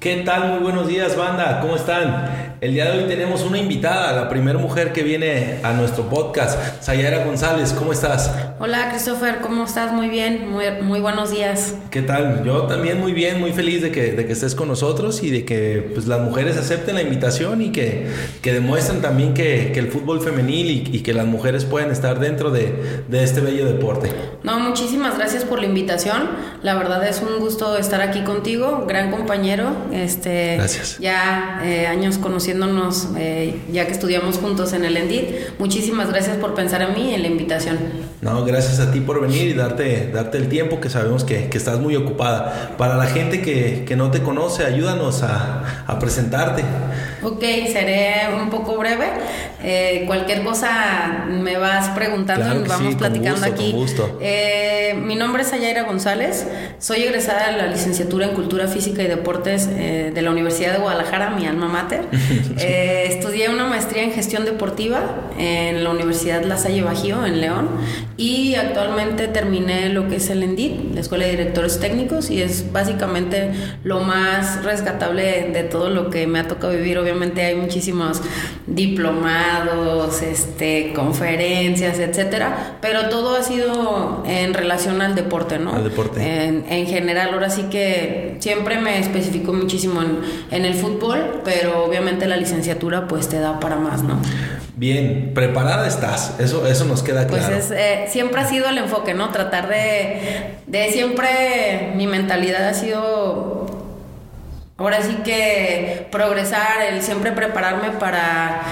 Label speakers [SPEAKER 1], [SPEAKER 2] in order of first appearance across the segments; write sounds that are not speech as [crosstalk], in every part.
[SPEAKER 1] ¿Qué tal? Muy buenos días, banda. ¿Cómo están? El día de hoy tenemos una invitada, la primera mujer que viene a nuestro podcast, Sayara González. ¿Cómo estás?
[SPEAKER 2] Hola, Christopher. ¿Cómo estás? Muy bien. Muy, muy buenos días.
[SPEAKER 1] ¿Qué tal? Yo también muy bien, muy feliz de que, de que estés con nosotros y de que pues, las mujeres acepten la invitación y que, que demuestren también que, que el fútbol femenil y, y, que las mujeres pueden estar dentro de, de este bello deporte.
[SPEAKER 2] No, muchísimas gracias por la invitación. La verdad es un gusto estar aquí contigo, gran compañero este,
[SPEAKER 1] Gracias.
[SPEAKER 2] Ya eh, años conociéndonos, eh, ya que estudiamos juntos en el Endit. Muchísimas gracias por pensar en mí y en la invitación.
[SPEAKER 1] No, gracias a ti por venir y darte, darte el tiempo que sabemos que, que estás muy ocupada. Para la gente que, que no te conoce, ayúdanos a, a, presentarte.
[SPEAKER 2] Ok, seré un poco breve. Eh, cualquier cosa me vas preguntando
[SPEAKER 1] claro
[SPEAKER 2] y vamos
[SPEAKER 1] sí,
[SPEAKER 2] platicando
[SPEAKER 1] gusto,
[SPEAKER 2] aquí.
[SPEAKER 1] Con gusto.
[SPEAKER 2] Eh, mi nombre es Ayaira González. Soy egresada de la licenciatura en Cultura Física y Deportes eh, de la Universidad de Guadalajara, mi alma mater. [laughs] [laughs] Eh, estudié una maestría en gestión deportiva en la Universidad La Salle Bajío, en León, y actualmente terminé lo que es el ENDIT, la Escuela de Directores Técnicos, y es básicamente lo más rescatable de todo lo que me ha tocado vivir. Obviamente hay muchísimos diplomados, este, conferencias, etcétera, pero todo ha sido en relación al deporte, ¿no?
[SPEAKER 1] Al deporte.
[SPEAKER 2] En, en general, ahora sí que siempre me especificó muchísimo en, en, el fútbol, pero obviamente la licenciatura pues te da para más, ¿no?
[SPEAKER 1] Bien, preparada estás, eso, eso nos queda claro.
[SPEAKER 2] Pues es, eh, siempre ha sido el enfoque, ¿no? Tratar de, de siempre, mi mentalidad ha sido, ahora sí que progresar, el siempre prepararme para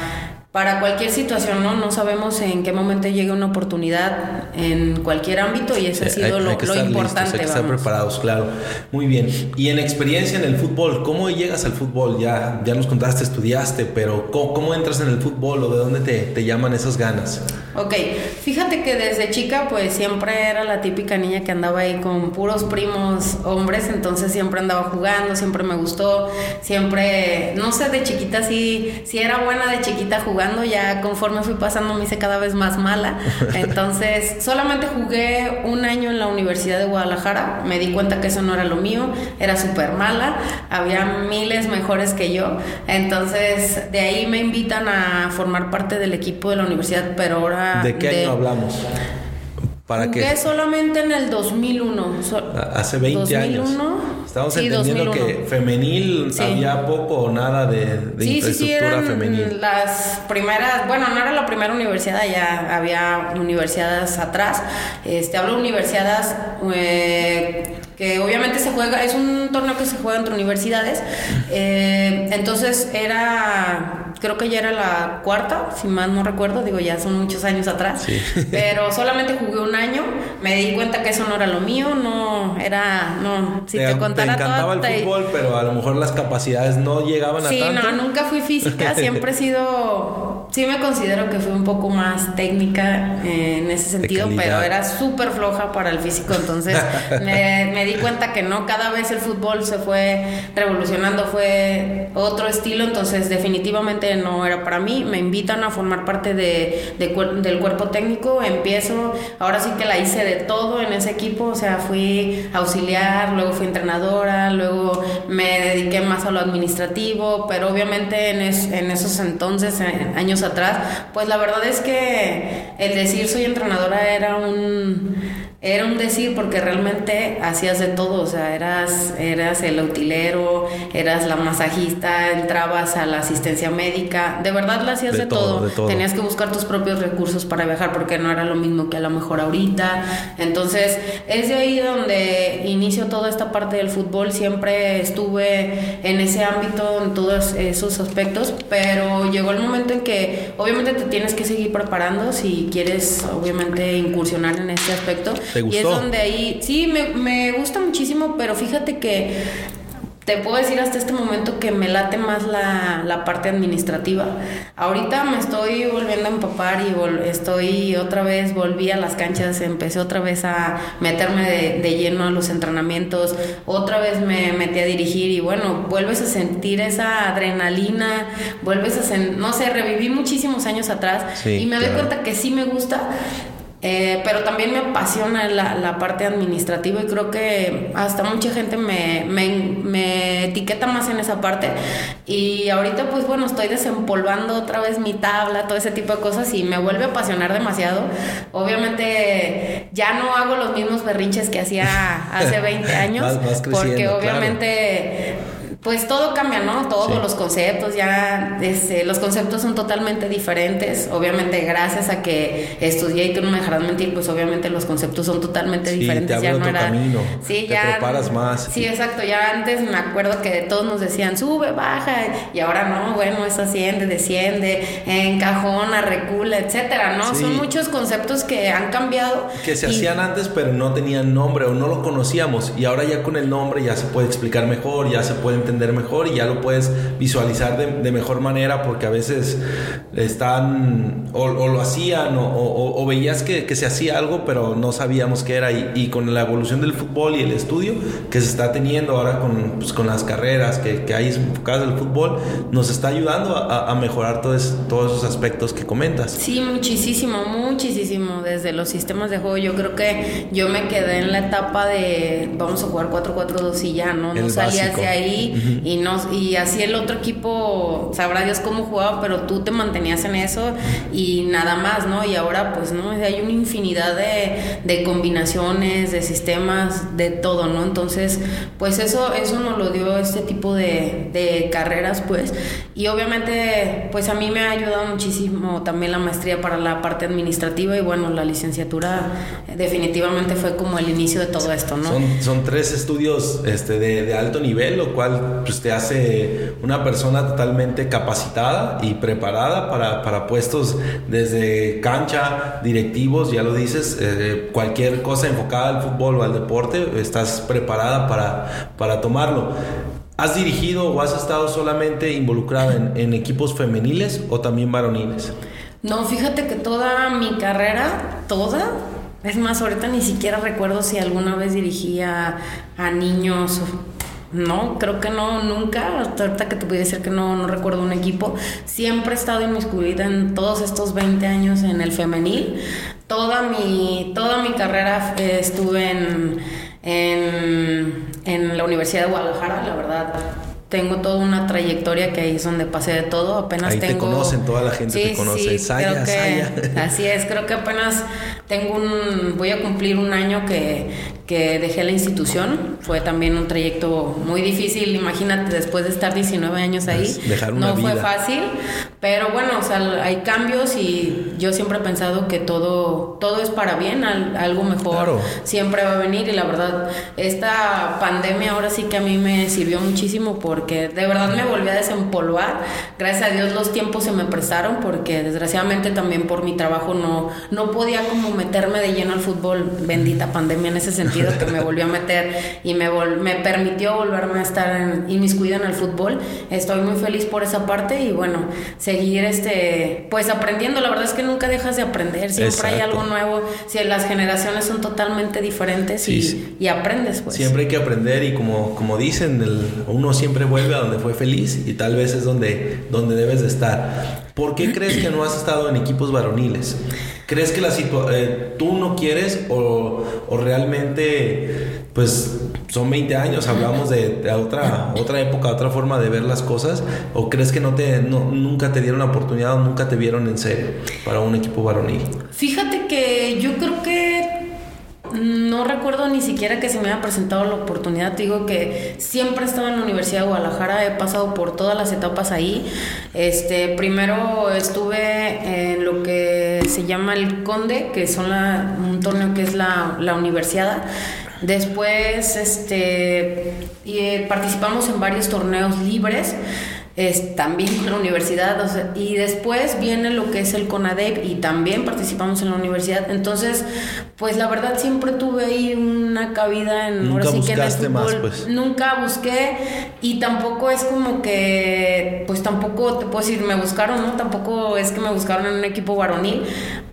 [SPEAKER 2] para cualquier situación, ¿no? No sabemos en qué momento llegue una oportunidad en cualquier ámbito y eso ha sido
[SPEAKER 1] hay,
[SPEAKER 2] lo,
[SPEAKER 1] hay que
[SPEAKER 2] lo
[SPEAKER 1] estar
[SPEAKER 2] importante.
[SPEAKER 1] Listos, hay que estar preparados, claro. Muy bien. Y en experiencia en el fútbol, ¿cómo llegas al fútbol? Ya, ya nos contaste, estudiaste, pero ¿cómo, cómo entras en el fútbol o de dónde te, te, llaman esas ganas?
[SPEAKER 2] Ok, fíjate que desde chica pues siempre era la típica niña que andaba ahí con puros primos hombres, entonces siempre andaba jugando, siempre me gustó, siempre, no sé, de chiquita sí, si era buena de chiquita jugando ya conforme fui pasando me hice cada vez más mala. [laughs] Entonces, solamente jugué un año en la Universidad de Guadalajara. Me di cuenta que eso no era lo mío, era súper mala. Había miles mejores que yo. Entonces, de ahí me invitan a formar parte del equipo de la universidad, pero ahora.
[SPEAKER 1] ¿De qué
[SPEAKER 2] de,
[SPEAKER 1] año hablamos?
[SPEAKER 2] ¿Para Jugué qué? solamente en el 2001. So,
[SPEAKER 1] Hace 20
[SPEAKER 2] 2001,
[SPEAKER 1] años. Estamos
[SPEAKER 2] sí,
[SPEAKER 1] entendiendo
[SPEAKER 2] 2001.
[SPEAKER 1] que femenil
[SPEAKER 2] Sí.
[SPEAKER 1] había poco o nada de, de
[SPEAKER 2] Sí, sí, sí,
[SPEAKER 1] infraestructura femenil.
[SPEAKER 2] las primeras, bueno, no era la primera universidad, ya había universidades atrás. Este, hablo de universidades eh, que obviamente se juega, es un torneo que se juega entre universidades. Eh, entonces era, creo que ya era la cuarta, si mal no recuerdo, digo, ya son muchos años atrás.
[SPEAKER 1] Sí. [laughs]
[SPEAKER 2] Pero solamente jugué un año, me di cuenta que eso no era lo mío, no era, no, si te,
[SPEAKER 1] te,
[SPEAKER 2] contara
[SPEAKER 1] te encantaba
[SPEAKER 2] todo,
[SPEAKER 1] el
[SPEAKER 2] te-
[SPEAKER 1] fútbol, pero a lo mejor las capacidades no llegaban
[SPEAKER 2] Sí,
[SPEAKER 1] a tanto.
[SPEAKER 2] no, nunca fui física, [laughs] siempre he sido, sí me considero que fui un poco más técnica eh, en ese sentido, pero era súper floja para el físico, entonces [laughs] me, me di cuenta que no, cada vez el fútbol se fue revolucionando, fue otro estilo, entonces definitivamente no era para mí, me invitan a formar parte de, del cuerpo técnico, empiezo, ahora sí que la hice de todo en ese equipo, o sea, fui auxiliar, luego fui entrenadora, luego me dediqué más a lo administrativo, pero obviamente en, es- en esos entonces, eh, años atrás, pues la verdad es que el decir soy entrenadora era un era un decir porque realmente hacías de todo, o sea, eras, eras el utilero, eras la masajista, entrabas a la asistencia médica, de verdad la hacías
[SPEAKER 1] De
[SPEAKER 2] de,
[SPEAKER 1] todo,
[SPEAKER 2] todo,
[SPEAKER 1] de todo.
[SPEAKER 2] tenías que buscar tus propios recursos para viajar porque no era lo mismo que a lo mejor ahorita, entonces es de ahí donde inicio toda esta parte del fútbol, siempre estuve en ese ámbito, en todos esos aspectos, pero llegó el momento en que obviamente te tienes que seguir preparando si quieres obviamente incursionar en este aspecto.
[SPEAKER 1] ¿Te
[SPEAKER 2] Y es donde ahí, sí, me, me gusta muchísimo, pero fíjate que te puedo decir hasta este momento que me late más la, la parte administrativa. Ahorita me estoy volviendo a empapar y vol- estoy otra vez, volví a las canchas, empecé otra vez a meterme de, de lleno a los entrenamientos, otra vez me metí a dirigir y bueno, vuelves a sentir esa adrenalina, vuelves a, no sé, reviví muchísimos años atrás
[SPEAKER 1] Sí,
[SPEAKER 2] y me doy cuenta que sí me gusta Eh, pero también me apasiona la, la, parte administrativa y creo que hasta mucha gente me, me, me, etiqueta más en esa parte. Y ahorita pues bueno, estoy desempolvando otra vez mi tabla, todo ese tipo de cosas y me vuelve a apasionar demasiado. Obviamente ya no hago los mismos berrinches que hacía hace [laughs] 20 años, porque obviamente pues todo cambia, ¿no? Todos los conceptos, ya este, los conceptos son totalmente diferentes. Obviamente, gracias a que estudié y tú no me dejarás mentir, pues obviamente los conceptos son totalmente diferentes.
[SPEAKER 1] ya no era. Camino, sí, te ya. preparas más.
[SPEAKER 2] Sí, exacto. Ya antes me acuerdo que todos nos decían sube, baja, y ahora no, bueno, es asciende, desciende, encajona, recula, etcétera, ¿no? Son muchos conceptos que han cambiado.
[SPEAKER 1] Que se hacían antes, pero no tenían nombre o no lo conocíamos. Y ahora ya con el nombre ya se puede explicar mejor, ya se puede entender mejor y ya lo puedes visualizar de, mejor manera porque a veces están o, lo hacían o, veías que, se hacía algo pero no sabíamos qué era y, con la evolución del fútbol y el estudio que se está teniendo ahora con, pues, con las carreras que, que, hay enfocadas en el fútbol nos está ayudando a, mejorar todos, todos esos aspectos que comentas.
[SPEAKER 2] Sí, muchísimo, muchísimo desde los sistemas de juego. Yo creo que yo me quedé en la etapa de vamos a jugar 4-4-2 y ya, ¿no? No salías de ahí y, no, y así el otro equipo, sabrá Dios cómo jugaba, pero tú te mantenías en eso y nada más, ¿no? Y ahora pues no, hay una infinidad de, de combinaciones, de sistemas, de todo, ¿no? Entonces, pues eso, eso nos lo dio este tipo de, de carreras, pues. Y obviamente, pues a mí me ha ayudado muchísimo también la maestría para la parte administrativa y bueno, la licenciatura definitivamente fue como el inicio de todo esto, ¿no?
[SPEAKER 1] Son, son tres estudios este, de, de alto nivel, lo cual pues, te hace una persona totalmente capacitada y preparada para, para puestos desde cancha, directivos, ya lo dices, eh, cualquier cosa enfocada al fútbol o al deporte, estás preparada para, para tomarlo. ¿Has dirigido o has estado solamente involucrada en, en equipos femeniles o también varoniles?
[SPEAKER 2] No, fíjate que toda mi carrera, toda, es más, ahorita ni siquiera recuerdo si alguna vez dirigía a niños no, creo que no, nunca. Hasta ahorita que te puede decir que no, no recuerdo un equipo. Siempre he estado inmiscuida en todos estos 20 años en el femenil. Toda mi, toda mi carrera estuve en, en, en la Universidad de Guadalajara, la verdad tengo toda una trayectoria que ahí es donde pasé de todo. Apenas
[SPEAKER 1] ahí
[SPEAKER 2] tengo.
[SPEAKER 1] Te conocen, toda la gente te conoce.
[SPEAKER 2] Sí, creo que, [laughs] Así es, creo que apenas tengo un. Voy a cumplir un año que, que dejé la institución. Fue también un trayecto muy difícil. Imagínate, después de estar 19 años ahí.
[SPEAKER 1] Dejar una
[SPEAKER 2] no fue fácil. Pero bueno, o sea, hay cambios y yo siempre he pensado que todo, todo es para bien, algo mejor siempre va a venir. Y la verdad, esta pandemia ahora sí que a mí me sirvió muchísimo por porque de verdad me volví a desempolvar. Gracias a Dios los tiempos se me prestaron porque desgraciadamente también por mi trabajo no, no podía como meterme de lleno al fútbol. Bendita pandemia en ese sentido que me volvió a meter y me, me permitió volverme a estar en, inmiscuida en el fútbol. Estoy muy feliz por esa parte y bueno, seguir este, pues aprendiendo. La verdad es que nunca dejas de aprender, siempre hay algo nuevo. Si las generaciones son totalmente diferentes y, y, aprendes pues.
[SPEAKER 1] Siempre hay que aprender y como, como dicen, el, uno siempre vuelve a donde fue feliz y tal vez es donde, donde debes de estar. ¿Por qué crees que no has estado en equipos varoniles? ¿Crees que la eh, tú no quieres o, o, realmente, pues son 20 años, hablamos de, otra, otra época, otra forma de ver las cosas? ¿O crees que no te, nunca te dieron la oportunidad o nunca te vieron en serio para un equipo varonil?
[SPEAKER 2] Fíjate que yo creo que no recuerdo ni siquiera que se me haya presentado la oportunidad. Te digo que siempre he estado en la Universidad de Guadalajara, he pasado por todas las etapas ahí. Este, primero estuve en lo que se llama el Conde, que son un torneo que es la, la universidad. Después este, eh, participamos en varios torneos libres es, también con la universidad, y después viene lo que es el CONADEP y también participamos en la universidad. Entonces, pues la verdad siempre tuve ahí una cabida en...
[SPEAKER 1] Nunca buscaste más, pues.
[SPEAKER 2] Nunca busqué y tampoco es como que, pues tampoco te puedo decir, me buscaron, ¿no? Tampoco es que me buscaron en un equipo varonil,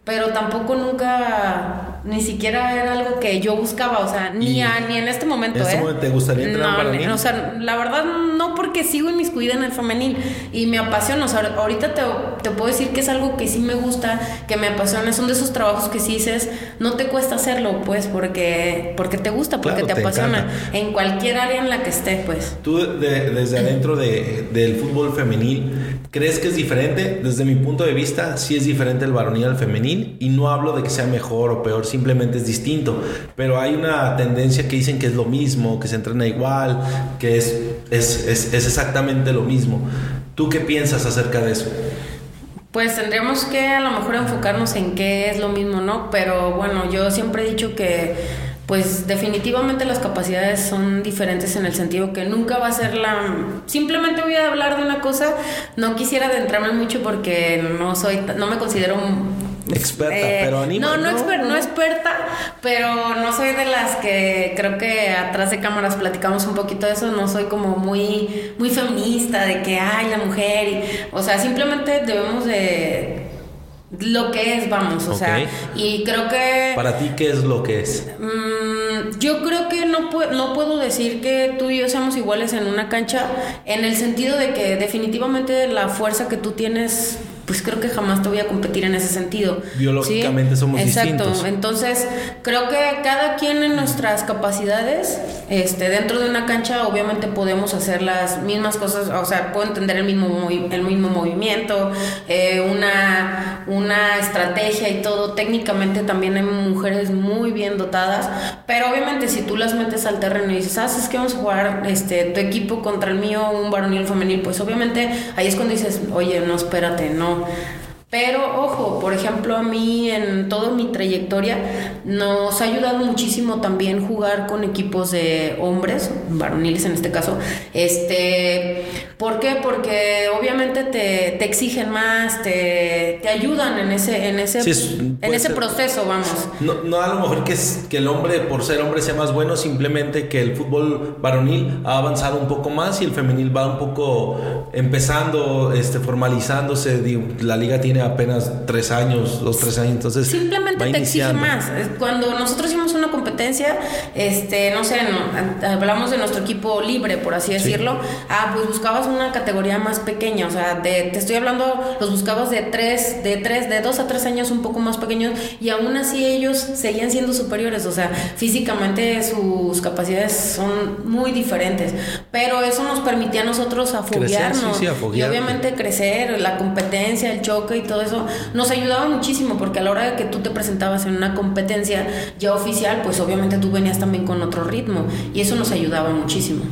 [SPEAKER 2] pero tampoco nunca ni siquiera era algo que yo buscaba, o sea, ni, ni en este momento.
[SPEAKER 1] ¿En este
[SPEAKER 2] ¿eh?
[SPEAKER 1] momento te gustaría entrar
[SPEAKER 2] no, O sea, la verdad, no porque sigo inmiscuida en el femenil y me apasiona. O sea, ahorita te, te, puedo decir que es algo que sí me gusta, que me apasiona. Son de esos trabajos que sí dices, no te cuesta hacerlo, pues, porque, porque te gusta, porque te, apasiona. En cualquier área en la que esté, pues.
[SPEAKER 1] Tú, desde adentro de, del fútbol femenil, ¿crees que es diferente? Desde mi punto de vista, sí es diferente el varonil al femenil. Y no hablo de que sea mejor o peor, simplemente es distinto. Pero hay una tendencia que dicen que es lo mismo, que se entrena igual, que es, es, es, es exactamente lo mismo. ¿Tú qué piensas acerca de eso?
[SPEAKER 2] Pues tendríamos que a lo mejor enfocarnos en qué es lo mismo, ¿no? Pero bueno, yo siempre he dicho que pues definitivamente las capacidades son diferentes en el sentido que nunca va a ser la simplemente voy a hablar de una cosa no quisiera adentrarme mucho porque no soy no me considero
[SPEAKER 1] experta eh, pero anima,
[SPEAKER 2] no no, no, no experta pero no soy de las que creo que atrás de cámaras platicamos un poquito de eso no soy como muy muy feminista de que ay la mujer y, o sea simplemente debemos de lo que es, vamos, o sea, y creo que...
[SPEAKER 1] Para ti, ¿qué es lo que es?
[SPEAKER 2] Mm, yo creo que no, no puedo decir que tú y yo seamos iguales en una cancha, en el sentido de que definitivamente la fuerza que tú tienes pues creo que jamás te voy a competir en ese sentido.
[SPEAKER 1] Biológicamente somos
[SPEAKER 2] Exacto.
[SPEAKER 1] distintos.
[SPEAKER 2] Entonces, creo que cada quien en nuestras capacidades, este, dentro de una cancha, obviamente podemos hacer las mismas cosas, o sea, puedo entender el mismo, el mismo movimiento, eh, una, una estrategia y todo. Técnicamente también hay mujeres muy bien dotadas, pero obviamente si tú las metes al terreno y dices, ah, es que vamos a jugar este, tu equipo contra el mío, un varonil femenil, pues obviamente ahí es cuando dices, oye, no, espérate, no know pero ojo, por ejemplo, a mí en toda mi trayectoria nos ha ayudado muchísimo también jugar con equipos de hombres, varoniles en este caso. Este, ¿Por qué? Porque obviamente te, exigen más, te, ayudan en ese, en ese, en ese proceso, vamos.
[SPEAKER 1] No, no, a lo mejor que, es, que el hombre, por ser hombre, sea más bueno, simplemente que el fútbol varonil ha avanzado un poco más y el femenil va un poco empezando, este, formalizándose. La liga tiene apenas tres años, dos, tres años, entonces.
[SPEAKER 2] Simplemente te exige más. Cuando nosotros hicimos una competencia, este, no sé, hablamos de nuestro equipo libre, por así decirlo. Ah, pues buscabas una categoría más pequeña, o sea, de, te estoy hablando, los buscabas de tres, de tres, de dos a tres años un poco más pequeños, y aún así ellos seguían siendo superiores, o sea, físicamente sus capacidades son muy diferentes. Pero eso nos permitía a nosotros afoguearnos. y obviamente crecer, la competencia, el choque y todo eso, nos ayudaba muchísimo porque a la hora de que tú te presentabas en una competencia ya oficial, pues obviamente tú venías también con otro ritmo y eso nos ayudaba muchísimo.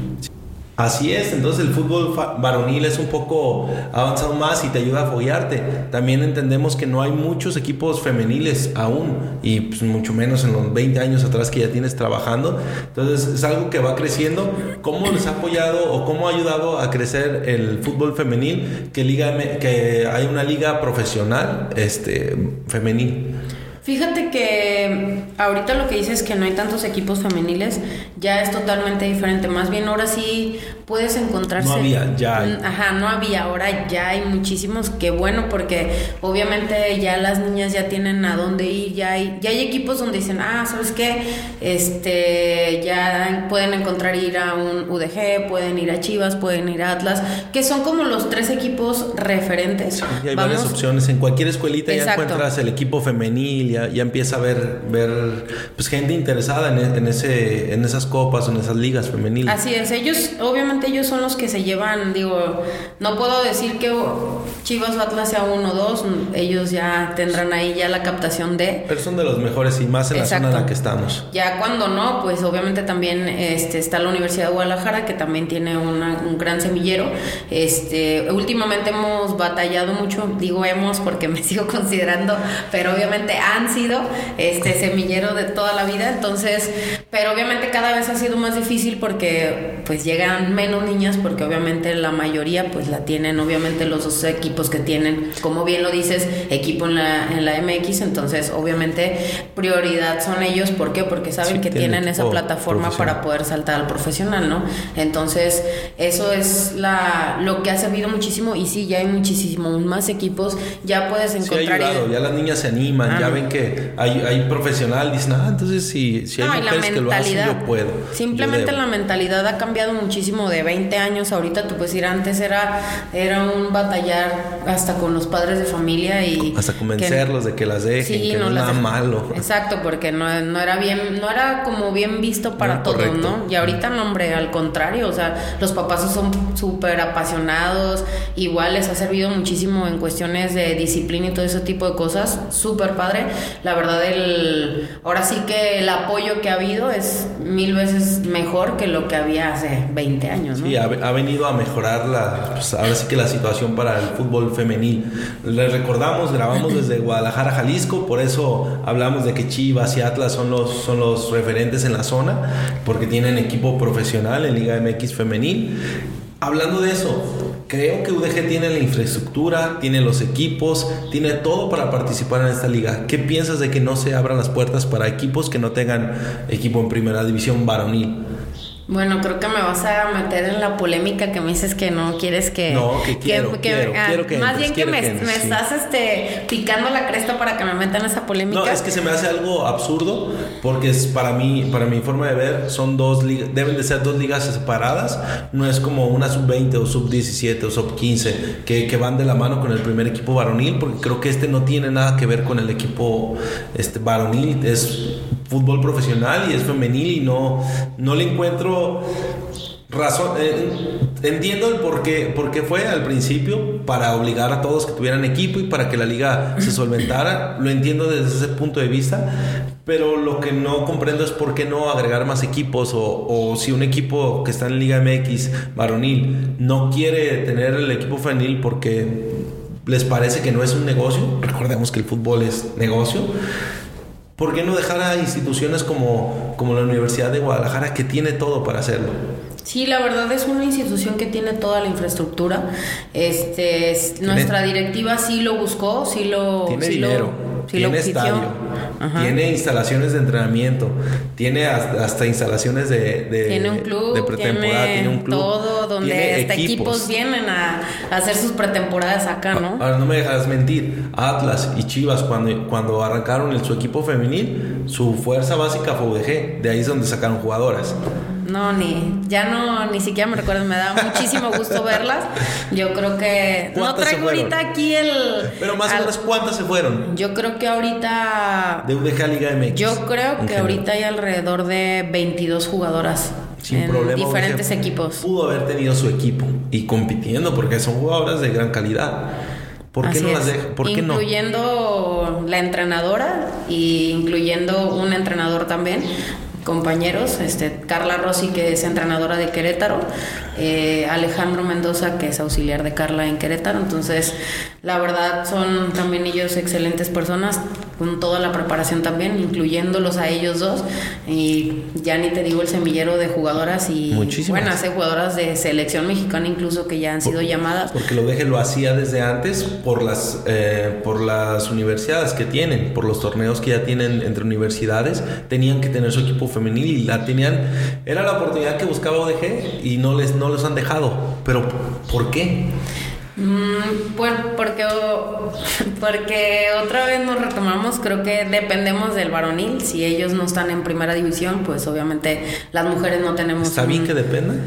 [SPEAKER 1] Así es, entonces el fútbol varonil es un poco avanzado más y te ayuda a foguearte. También entendemos que no hay muchos equipos femeniles aún y pues, mucho menos en los 20 años atrás que ya tienes trabajando. Entonces es algo que va creciendo. ¿Cómo les ha apoyado o cómo ha ayudado a crecer el fútbol femenil que, liga, que hay una liga profesional este, femenil?
[SPEAKER 2] Fíjate que ahorita lo que dices que no hay tantos equipos femeniles ya es totalmente diferente. Más bien ahora sí puedes encontrarse. No
[SPEAKER 1] había, ya hay.
[SPEAKER 2] Ajá, no había, ahora ya hay muchísimos. Qué bueno, porque obviamente ya las niñas ya tienen a dónde ir. Ya hay, ya hay equipos donde dicen, ah, ¿sabes qué? Este, ya pueden encontrar ir a un UDG, pueden ir a Chivas, pueden ir a Atlas, que son como los tres equipos referentes.
[SPEAKER 1] y hay varias opciones. En cualquier escuelita ya encuentras el equipo femenil ya, empieza a ver, ver pues, gente interesada en, ese, en esas copas, en esas ligas femeniles.
[SPEAKER 2] Así es, ellos, obviamente ellos son los que se llevan, digo, no puedo decir que Chivas o Atlas sea uno o dos, ellos ya tendrán ahí ya la captación de...
[SPEAKER 1] Pero son de los mejores y más en la zona en la que estamos.
[SPEAKER 2] Ya cuando no, pues obviamente también este, está la Universidad de Guadalajara, que también tiene un gran semillero. Este, últimamente hemos batallado mucho, digo hemos porque [laughs] me sigo considerando, pero obviamente han sido este semillero de toda la vida, entonces, pero obviamente cada vez ha sido más difícil porque pues llegan menos niñas porque obviamente la mayoría pues la tienen. Obviamente los dos equipos que tienen, como bien lo dices, equipo en la, en la MX, entonces obviamente prioridad son ellos, ¿por qué? Porque saben que tienen esa plataforma para poder saltar al profesional, ¿no? Entonces, eso es la lo que ha servido muchísimo. Y sí, ya hay muchísimos más equipos, ya puedes encontrar...
[SPEAKER 1] ya las niñas se animan, ya ven que hay, hay profesional, dicen, ah, entonces si, si hay mujeres que lo hacen, yo puedo.
[SPEAKER 2] Simplemente la mentalidad ha cambiado muchísimo de 20 años ahorita, tú puedes ir, antes era, era un batallar hasta con los padres de familia y...
[SPEAKER 1] Hasta convencerlos de que las dejen, que no, es nada malo.
[SPEAKER 2] Exacto, porque no, no, era bien, no era como bien visto para todos, ¿no? Y ahorita no, hombre, al contrario, o sea, los papás son súper apasionados, igual les ha servido muchísimo en cuestiones de disciplina y todo ese tipo de cosas, súper padre. La verdad, el, ahora sí que el apoyo que ha habido es mil veces mejor que lo que había hace 20 años, ¿no?
[SPEAKER 1] Sí, ha, venido a mejorar la, pues, ahora sí que la situación para el fútbol femenil. Les recordamos, grabamos [clears throat] desde Guadalajara, Jalisco, por eso hablamos de que Chivas y Atlas son los, son los referentes en la zona, porque tienen equipo profesional en Liga MX femenil. Hablando de eso, creo que UDG tiene la infraestructura, tiene los equipos, tiene todo para participar en esta liga. ¿Qué piensas de que no se abran las puertas para equipos que no tengan equipo en primera división varonil?
[SPEAKER 2] Bueno, creo que me vas a meter en la polémica que me dices que no quieres que...
[SPEAKER 1] No, que quiero, quiero,
[SPEAKER 2] ah,
[SPEAKER 1] quiero que
[SPEAKER 2] Más bien
[SPEAKER 1] que
[SPEAKER 2] me, estás este, picando la cresta para que me metan esa polémica.
[SPEAKER 1] No, es que se me hace algo absurdo porque es para mí, para mi forma de ver, son dos ligas, deben de ser dos ligas separadas. No es como una sub-20 o sub-17 o sub-15 que, que, van de la mano con el primer equipo varonil porque creo que este no tiene nada que ver con el equipo este, varonil. Es fútbol profesional y es femenil y no, no le encuentro razón. Eh, entiendo el por qué, por qué fue al principio para obligar a todos que tuvieran equipo y para que la liga se solventara. Lo entiendo desde ese punto de vista. Pero lo que no comprendo es por qué no agregar más equipos o, o si un equipo que está en Liga MX varonil no quiere tener el equipo femenil porque les parece que no es un negocio. Recordemos que el fútbol es negocio ¿Por qué no dejar a instituciones como, como la Universidad de Guadalajara que tiene todo para hacerlo?
[SPEAKER 2] Sí, la verdad es una institución que tiene toda la infraestructura. Este, nuestra directiva sí lo buscó, sí lo,
[SPEAKER 1] tiene dinero, tiene estadio, tiene instalaciones de entrenamiento, tiene hasta, instalaciones de, de,
[SPEAKER 2] tiene un club,
[SPEAKER 1] de pretemporada,
[SPEAKER 2] tiene, un club, todo donde hasta equipos. vienen a, hacer sus pretemporadas acá, ¿no?
[SPEAKER 1] Ahora no me dejas mentir, Atlas y Chivas cuando, cuando arrancaron el, su equipo femenil, su fuerza básica fue UDG, de ahí es donde sacaron jugadoras.
[SPEAKER 2] No, ni, ya no, ni siquiera me recuerdo, me da muchísimo gusto [laughs] verlas. Yo creo que no traigo ahorita aquí el.
[SPEAKER 1] Pero más o menos, ¿cuántas se fueron?
[SPEAKER 2] Yo creo que ahorita.
[SPEAKER 1] De UDG a Liga MX.
[SPEAKER 2] Yo creo que ahorita hay alrededor de 22 jugadoras. Sin en diferentes equipos.
[SPEAKER 1] Pudo haber tenido su equipo y compitiendo porque son jugadoras de gran calidad. ¿Por qué no las deja? ¿Por
[SPEAKER 2] qué incluyendo la entrenadora y incluyendo un entrenador también compañeros, este, Carla Rossi, que es entrenadora de Querétaro, eh, Alejandro Mendoza, que es auxiliar de Carla en Querétaro. Entonces, la verdad, son también ellos excelentes personas, con toda la preparación también, incluyéndolos a ellos dos. Y ya ni te digo el semillero de jugadoras y buenas jugadoras de selección mexicana incluso que ya han sido llamadas.
[SPEAKER 1] Porque lo deje lo hacía desde antes por las, eh, por las universidades que tienen, por los torneos que ya tienen entre universidades, tenían que tener su equipo femenil y la tenían, era la oportunidad que buscaba ODG y no les no los han dejado. Pero ¿por qué?
[SPEAKER 2] Mm, pues porque, porque otra vez nos retomamos, creo que dependemos del varonil. Si ellos no están en primera división, pues obviamente las mujeres no tenemos.
[SPEAKER 1] ¿Está bien que dependan?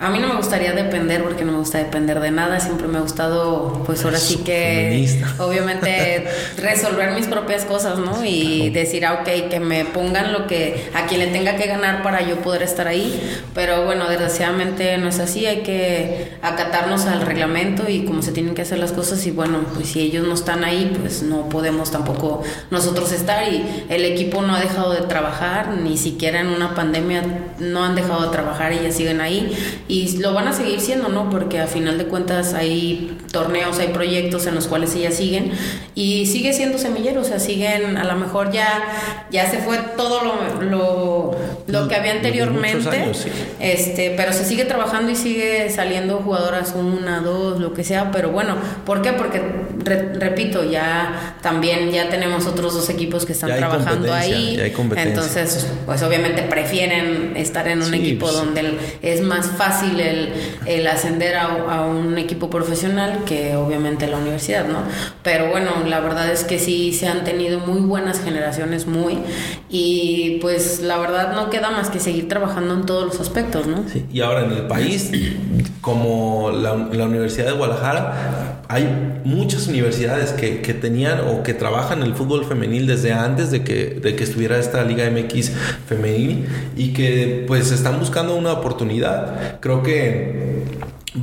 [SPEAKER 2] A mí no me gustaría depender porque no me gusta depender de nada, siempre me ha gustado, pues ahora sí que, [laughs] obviamente, resolver mis propias cosas, ¿no? Y decir, ah, ok, que me pongan lo que, a quien le tenga que ganar para yo poder estar ahí, pero bueno, desgraciadamente no es así, hay que acatarnos al reglamento y cómo se tienen que hacer las cosas. Y bueno, pues si ellos no están ahí, pues no podemos tampoco nosotros estar. Y el equipo no ha dejado de trabajar, ni siquiera en una pandemia no han dejado de trabajar, ellas siguen ahí y lo van a seguir siendo, ¿no? Porque a final de cuentas hay torneos, hay proyectos en los cuales ellas siguen y sigue siendo semillero, o sea, siguen, a lo mejor ya, ya se fue todo lo, lo lo que había anteriormente. Este, pero se sigue trabajando y sigue saliendo jugadoras una, dos, lo que sea, pero bueno, ¿por qué? Porque repito, ya también ya tenemos otros dos equipos que están trabajando ahí. Entonces, pues obviamente prefieren estar en un equipo pues. donde es más fácil el, el ascender a, a, un equipo profesional que obviamente la universidad, ¿no? Pero bueno, la verdad es que sí se han tenido muy buenas generaciones, muy, y pues la verdad no queda más que seguir trabajando en todos los aspectos, ¿no?
[SPEAKER 1] Y ahora en el país, como la, la Universidad de Guadalajara, hay muchas universidades que, que, tenían o que trabajan el fútbol femenil desde antes de que, de que estuviera esta Liga MX femenil y que pues están buscando una oportunidad. Creo que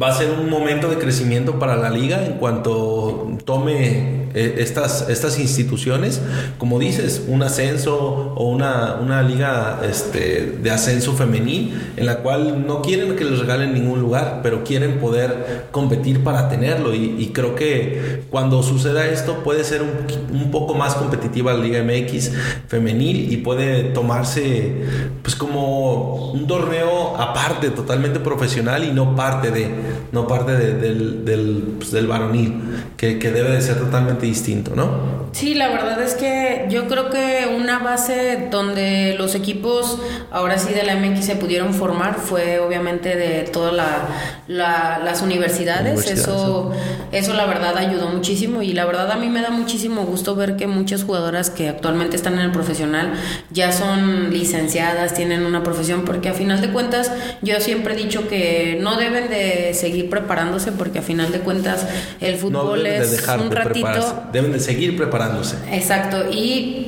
[SPEAKER 1] va a ser un momento de crecimiento para la liga en cuanto tome eh, estas, estas instituciones, como dices, un ascenso o una, una liga este, de ascenso femenil en la cual no quieren que les regalen ningún lugar, pero quieren poder competir para tenerlo. Y, creo que cuando suceda esto puede ser un, un, poco más competitiva la Liga MX femenil y puede tomarse pues como un torneo aparte, totalmente profesional y no parte de no parte del, del, pues, del, varonil, que, que, debe de ser totalmente distinto, ¿no?
[SPEAKER 2] Sí, la verdad es que yo creo que una base donde los equipos, ahora sí de la MX, se pudieron formar fue obviamente de todas la, las universidades. eso, eso la verdad ayudó muchísimo y la verdad a mí me da muchísimo gusto ver que muchas jugadoras que actualmente están en el profesional ya son licenciadas, tienen una profesión, porque a final de cuentas yo siempre he dicho que no deben de seguir preparándose porque a final de cuentas el fútbol es un ratito.
[SPEAKER 1] Deben de seguir preparándose.
[SPEAKER 2] Exacto. Y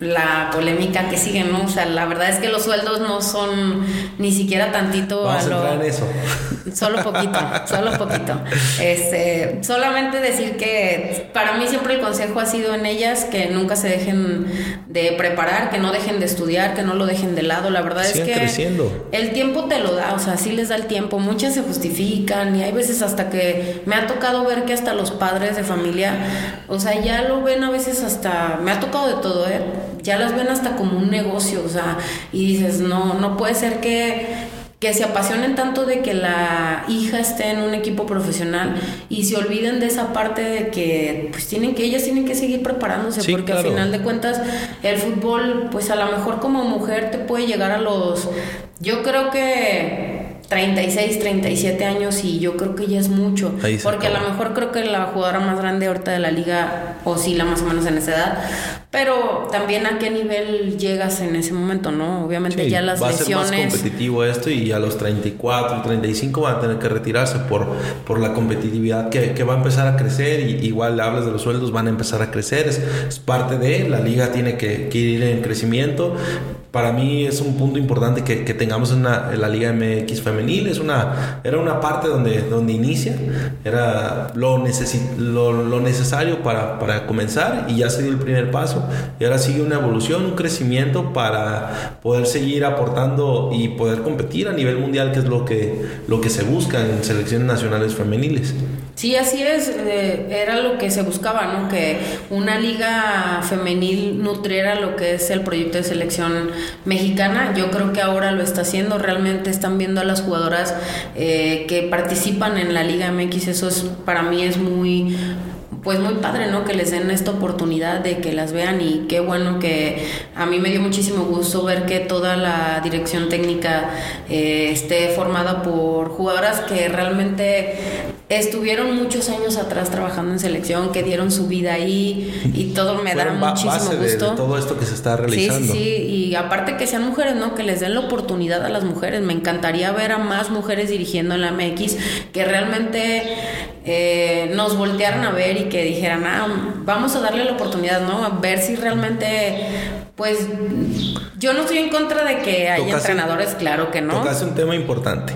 [SPEAKER 2] la polémica que sigue, ¿no? O sea, la verdad es que los sueldos no son ni siquiera tantito
[SPEAKER 1] Vamos a, lo... en eso.
[SPEAKER 2] Solo poquito, solo poquito. Este, solamente decir que para mí siempre el consejo ha sido en ellas que nunca se dejen de preparar, que no dejen de estudiar, que no lo dejen de lado. La verdad es que
[SPEAKER 1] creciendo.
[SPEAKER 2] el tiempo te lo da, o sea, sí les da el tiempo. Muchas se justifican y hay veces hasta que me ha tocado ver que hasta los padres de familia, o sea, ya lo ven a veces hasta, me ha tocado de todo, ¿eh? Ya las ven hasta como un negocio, o sea, y dices, no, no puede ser que que se apasionen tanto de que la hija esté en un equipo profesional y se olviden de esa parte de que pues tienen que ellas tienen que seguir preparándose porque al final de cuentas el fútbol pues a lo mejor como mujer te puede llegar a los yo creo que 36, 37 años y yo creo que ya es mucho. Porque a lo mejor creo que la jugadora más grande ahorita de la liga oscila más o menos en esa edad. Pero también a qué nivel llegas en ese momento, ¿no? Obviamente ya las
[SPEAKER 1] va
[SPEAKER 2] lesiones.
[SPEAKER 1] Va a ser más competitivo esto y a los 34, 35 van a tener que retirarse por, por la competitividad que, que va a empezar a crecer. Y igual hablas de los sueldos, van a empezar a crecer. Es, es parte de, la liga tiene que, que ir en crecimiento para mí es un punto importante que, que tengamos en, la Liga MX femenil. Es una, era una parte donde, donde inicia, era lo, lo, lo, necesario para, para, comenzar y ya se dio el primer paso. Y ahora sigue una evolución, un crecimiento para poder seguir aportando y poder competir a nivel mundial, que es lo que, lo que se busca en selecciones nacionales femeniles.
[SPEAKER 2] Sí, así es, eh, era lo que se buscaba, ¿no? Que una liga femenil nutriera lo que es el proyecto de selección mexicana. Yo creo que ahora lo está haciendo, realmente están viendo a las jugadoras eh, que participan en la Liga MX, eso es, para mí es muy pues muy padre, ¿no? Que les den esta oportunidad de que las vean y qué bueno que a mí me dio muchísimo gusto ver que toda la dirección técnica eh, esté formada por jugadoras que realmente estuvieron muchos años atrás trabajando en selección, que dieron su vida ahí y todo me da muchísimo gusto.
[SPEAKER 1] todo esto que se está realizando.
[SPEAKER 2] Sí, sí, sí, y aparte que sean mujeres, ¿no? Que les den la oportunidad a las mujeres. Me encantaría ver a más mujeres dirigiendo en la MX que realmente eh, nos voltearan a ver y que dijeran, ah, vamos a darle la oportunidad, ¿no? A ver si realmente, pues, yo no estoy en contra de que haya entrenadores, claro que no.
[SPEAKER 1] Tocaste un tema importante.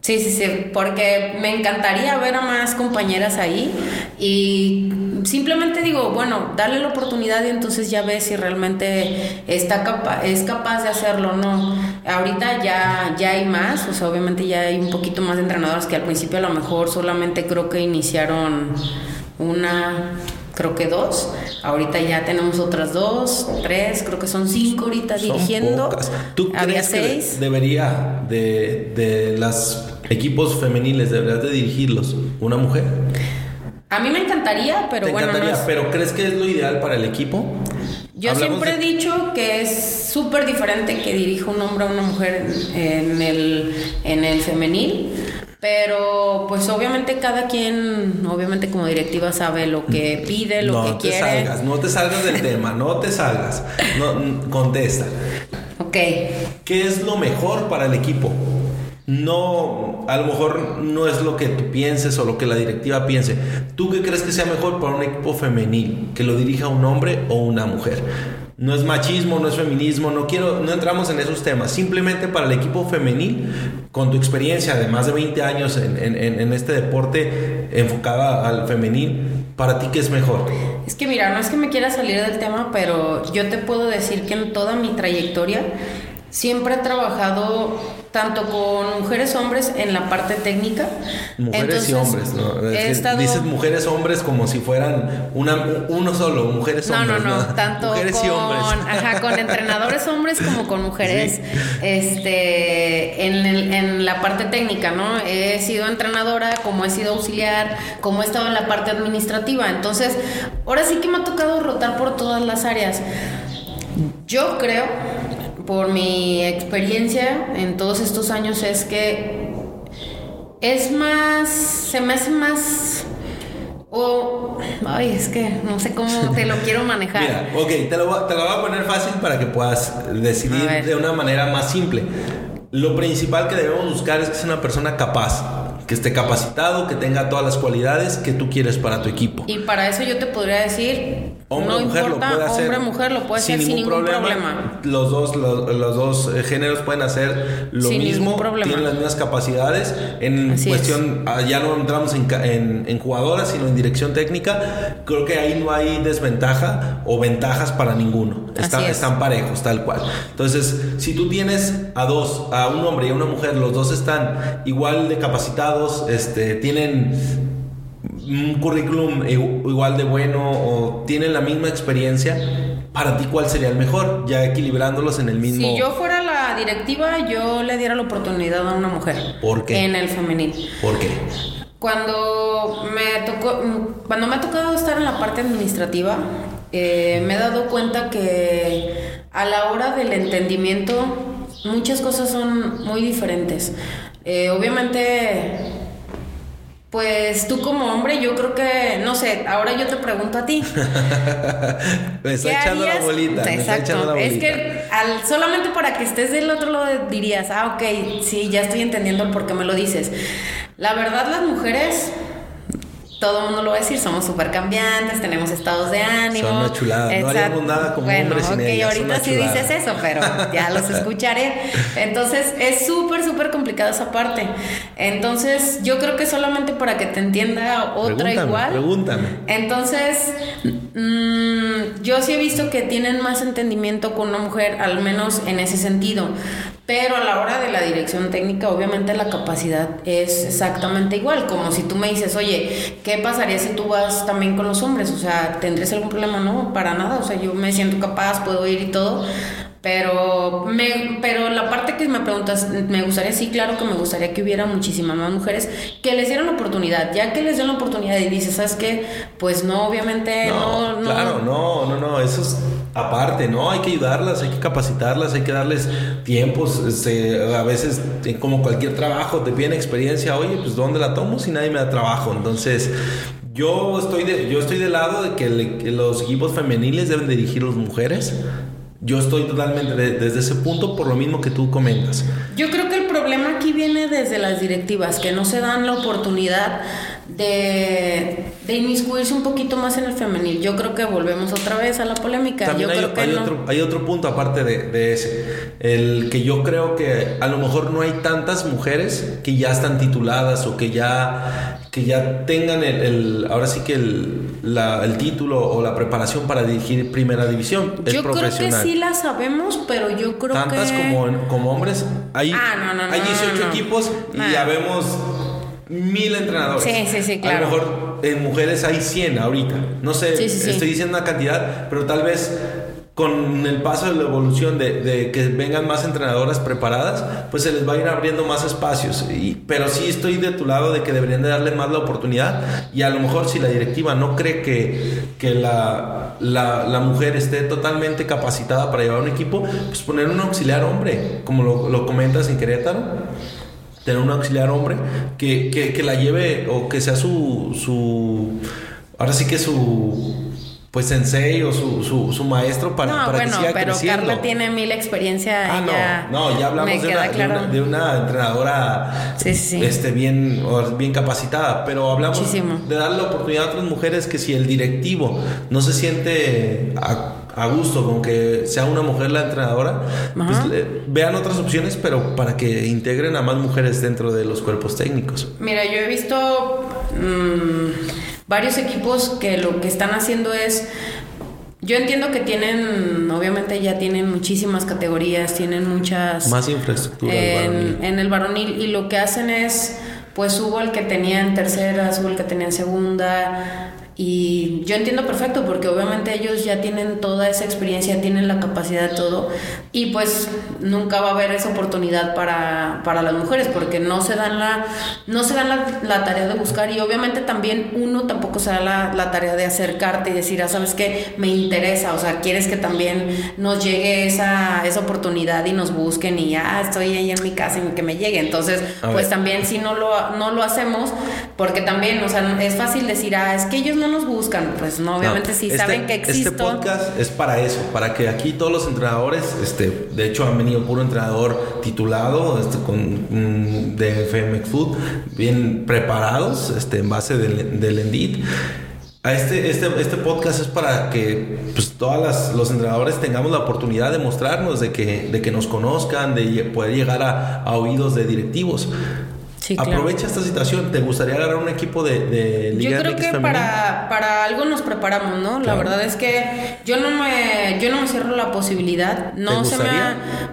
[SPEAKER 2] Sí, sí, sí, porque me encantaría ver a más compañeras ahí y simplemente digo, bueno, darle la oportunidad y entonces ya ves si realmente está capa es capaz de hacerlo o no. Ahorita ya, ya hay más, o sea, obviamente ya hay un poquito más de entrenadoras que al principio a lo mejor solamente creo que iniciaron una creo que dos. Ahorita ya tenemos otras dos, tres, creo que son cinco ahorita dirigiendo.
[SPEAKER 1] ¿Tú Había crees seis. Que debería de, de los equipos femeniles, debería de dirigirlos una mujer?
[SPEAKER 2] A mí me encantaría, pero
[SPEAKER 1] ¿Te
[SPEAKER 2] bueno.
[SPEAKER 1] Encantaría, pero ¿crees que es lo ideal para el equipo?
[SPEAKER 2] Yo siempre he dicho que es súper diferente que dirija un hombre o una mujer en el, en el femenil. Pero pues obviamente cada quien, obviamente como directiva sabe lo que pide, lo que quiere.
[SPEAKER 1] No te salgas, no te salgas del tema, no te salgas. No, contesta.
[SPEAKER 2] Ok.
[SPEAKER 1] ¿Qué es lo mejor para el equipo? no, a lo mejor no es lo que tú pienses o lo que la directiva piense. ¿Tú qué crees que sea mejor para un equipo femenil? ¿Que lo dirija un hombre o una mujer? No es machismo, no es feminismo, no quiero, no entramos en esos temas. Simplemente para el equipo femenil, con tu experiencia de más de 20 años en, este deporte enfocada al femenil, ¿para ti qué es mejor?
[SPEAKER 2] Es que mira, no es que me quiera salir del tema, pero yo te puedo decir que en toda mi trayectoria siempre he trabajado tanto con mujeres hombres en la parte técnica.
[SPEAKER 1] Mujeres y hombres, ¿no? Dices mujeres hombres como si fueran una, uno solo, mujeres hombres.
[SPEAKER 2] No, no, no, tanto mujeres con, y hombres. Ajá, con [laughs] entrenadores hombres como con mujeres este, en, en, la parte técnica, ¿no? He sido entrenadora, como he sido auxiliar, como he estado en la parte administrativa. Entonces, ahora sí que me ha tocado rotar por todas las áreas. Yo creo por mi experiencia en todos estos años es que es más, se me hace más... O, ay, es que no sé cómo te lo quiero manejar. [laughs]
[SPEAKER 1] Mira, ok, te lo, te lo voy a poner fácil para que puedas decidir de una manera más simple. Lo principal que debemos buscar es que sea una persona capaz que esté capacitado, que tenga todas las cualidades que tú quieres para tu equipo.
[SPEAKER 2] Y para eso yo te podría decir, hombre no mujer importa, lo puede hacer hombre mujer lo puede sin hacer sin ningún problema.
[SPEAKER 1] Los dos los, dos eh, géneros pueden hacer lo mismo, tienen las mismas capacidades. En cuestión ah, ya no entramos en, en, jugadoras, sino en dirección técnica. Creo que ahí no hay desventaja o ventajas para ninguno. Están, están parejos, tal cual. Entonces, si tú tienes a dos, a un hombre y a una mujer, los dos están igual de capacitados este, tienen un currículum igual de bueno o tienen la misma experiencia, para ti cuál sería el mejor, ya equilibrándolos en el mismo.
[SPEAKER 2] Si yo fuera la directiva, yo le diera la oportunidad a una mujer.
[SPEAKER 1] ¿Por qué?
[SPEAKER 2] En el femenil.
[SPEAKER 1] ¿Por qué?
[SPEAKER 2] Cuando me tocó, cuando me ha tocado estar en la parte administrativa, eh, me he dado cuenta que a la hora del entendimiento muchas cosas son muy diferentes. Eh, obviamente, pues tú como hombre, yo creo que, no sé, ahora yo te pregunto a ti. [laughs]
[SPEAKER 1] me está echando la bolita.
[SPEAKER 2] Exacto. Es que al, solamente para que estés del otro lado dirías, ah, ok, sí, ya estoy entendiendo el por qué me lo dices. La verdad, las mujeres todo el mundo lo va a decir, somos súper cambiantes, tenemos estados de ánimo.
[SPEAKER 1] Son una chulada, no haríamos nada como bueno, hombres sin ok,
[SPEAKER 2] ahorita sí dices eso, pero ya los [laughs] escucharé. Entonces, es súper, súper complicada esa parte. Entonces, yo creo que solamente para que te entienda otra igual.
[SPEAKER 1] Pregúntame.
[SPEAKER 2] Entonces, mmm, yo sí he visto que tienen más entendimiento con una mujer, al menos en ese sentido. Pero a la hora de la dirección técnica, obviamente la capacidad es exactamente igual. Como si tú me dices, oye, ¿qué pasaría si tú vas también con los hombres? O sea, ¿tendrías algún problema? No, para nada. O sea, yo me siento capaz, puedo ir y todo. Pero, me, pero la parte que me preguntas, me gustaría, sí, claro que me gustaría que hubiera muchísimas más mujeres que les dieran la oportunidad. Ya que les den la oportunidad y dices, ¿sabes qué? Pues no, obviamente no.
[SPEAKER 1] no claro, no, no, no, eso es aparte, ¿no? Hay que ayudarlas, hay que capacitarlas, hay que darles tiempos. Este, a veces, como cualquier trabajo, te piden experiencia. Oye, pues ¿dónde la tomo si nadie me da trabajo? Entonces, yo estoy, de, yo estoy del lado de que, que los equipos femeniles deben dirigir las mujeres yo estoy totalmente desde ese punto por lo mismo que tú comentas.
[SPEAKER 2] Yo creo que el problema aquí viene desde las directivas, que no se dan la oportunidad de, de inmiscuirse un poquito más en el femenil. Yo creo que volvemos otra vez a la polémica.
[SPEAKER 1] También
[SPEAKER 2] hay,
[SPEAKER 1] otro, hay otro punto aparte de, de, ese, el que yo creo que a lo mejor no hay tantas mujeres que ya están tituladas o que ya que ya tengan el, ahora sí que el, la, el, título o la preparación para dirigir primera división.
[SPEAKER 2] yo creo que sí la sabemos, pero yo creo
[SPEAKER 1] que... Tantas como, como hombres. Hay, ah, no, no, hay 18 equipos y ya vemos mil entrenadores.
[SPEAKER 2] Sí, sí, sí, claro.
[SPEAKER 1] A lo mejor en mujeres hay 100 ahorita. No sé,
[SPEAKER 2] Sí, sí, sí.
[SPEAKER 1] estoy diciendo una cantidad, pero tal vez con el paso de la evolución de, de que vengan más entrenadoras preparadas, pues se les va a ir abriendo más espacios. Y, pero sí estoy de tu lado de que deberían de darle más la oportunidad y a lo mejor si la directiva no cree que, que la, la, la mujer esté totalmente capacitada para llevar un equipo, pues poner un auxiliar hombre, como lo, lo comentas en Querétaro tener un auxiliar hombre que, que, que la lleve o que sea su, su ahora sí que su pues sensei o su, su, su maestro para,
[SPEAKER 2] no,
[SPEAKER 1] para
[SPEAKER 2] bueno,
[SPEAKER 1] que siga
[SPEAKER 2] pero
[SPEAKER 1] creciendo.
[SPEAKER 2] Carla tiene mil experiencia.
[SPEAKER 1] Ah, no, no, ya hablamos de una, de,
[SPEAKER 2] claro.
[SPEAKER 1] una, de una entrenadora
[SPEAKER 2] Sí, sí.
[SPEAKER 1] Este, bien, bien capacitada, pero hablamos
[SPEAKER 2] Muchísimo.
[SPEAKER 1] de darle la oportunidad a otras mujeres que si el directivo no se siente a, a gusto con que sea una mujer la entrenadora, pues le- vean otras opciones, pero para que integren a más mujeres dentro de los cuerpos técnicos.
[SPEAKER 2] Mira, yo he visto mm, varios equipos que lo que están haciendo es. Yo entiendo que tienen, obviamente ya tienen muchísimas categorías, tienen muchas
[SPEAKER 1] Más infraestructura.
[SPEAKER 2] en, en el varonil y lo que hacen es, pues hubo el que tenía en tercera, hubo el que tenía en segunda y yo entiendo perfecto porque obviamente ellos ya tienen toda esa experiencia, tienen la capacidad de todo y pues nunca va a haber esa oportunidad para, para las mujeres porque no se dan la no se dan la, la tarea de buscar y obviamente también uno tampoco se da la, la tarea de acercarte y decir, ah, sabes qué, me interesa, o sea, quieres que también nos llegue esa, esa oportunidad y nos busquen y ya estoy ahí en mi casa y que me llegue. Entonces,
[SPEAKER 1] A
[SPEAKER 2] pues
[SPEAKER 1] ver.
[SPEAKER 2] también si no lo, no lo hacemos, porque también, o sea, es fácil decir, ah, es que ellos no nos buscan. Pues no, obviamente
[SPEAKER 1] No,
[SPEAKER 2] si
[SPEAKER 1] este-
[SPEAKER 2] saben que existo.
[SPEAKER 1] Este podcast es para eso, para que aquí todos los entrenadores, este, de hecho han venido puro entrenador titulado, este, con de FMX Food, bien preparados, este, en base del, del Endit. A este, este, este podcast es para que pues, todas las, los entrenadores tengamos la oportunidad de mostrarnos, de que, de que nos conozcan, de poder llegar a, a oídos de directivos.
[SPEAKER 2] Sí, claro.
[SPEAKER 1] Aprovecha esta situación. ¿Te gustaría agarrar un equipo de, de Liga
[SPEAKER 2] Yo creo
[SPEAKER 1] MX
[SPEAKER 2] que para, para algo nos preparamos, ¿no? La verdad es que yo no me, yo no me cierro la posibilidad. No
[SPEAKER 1] ¿Te
[SPEAKER 2] se me,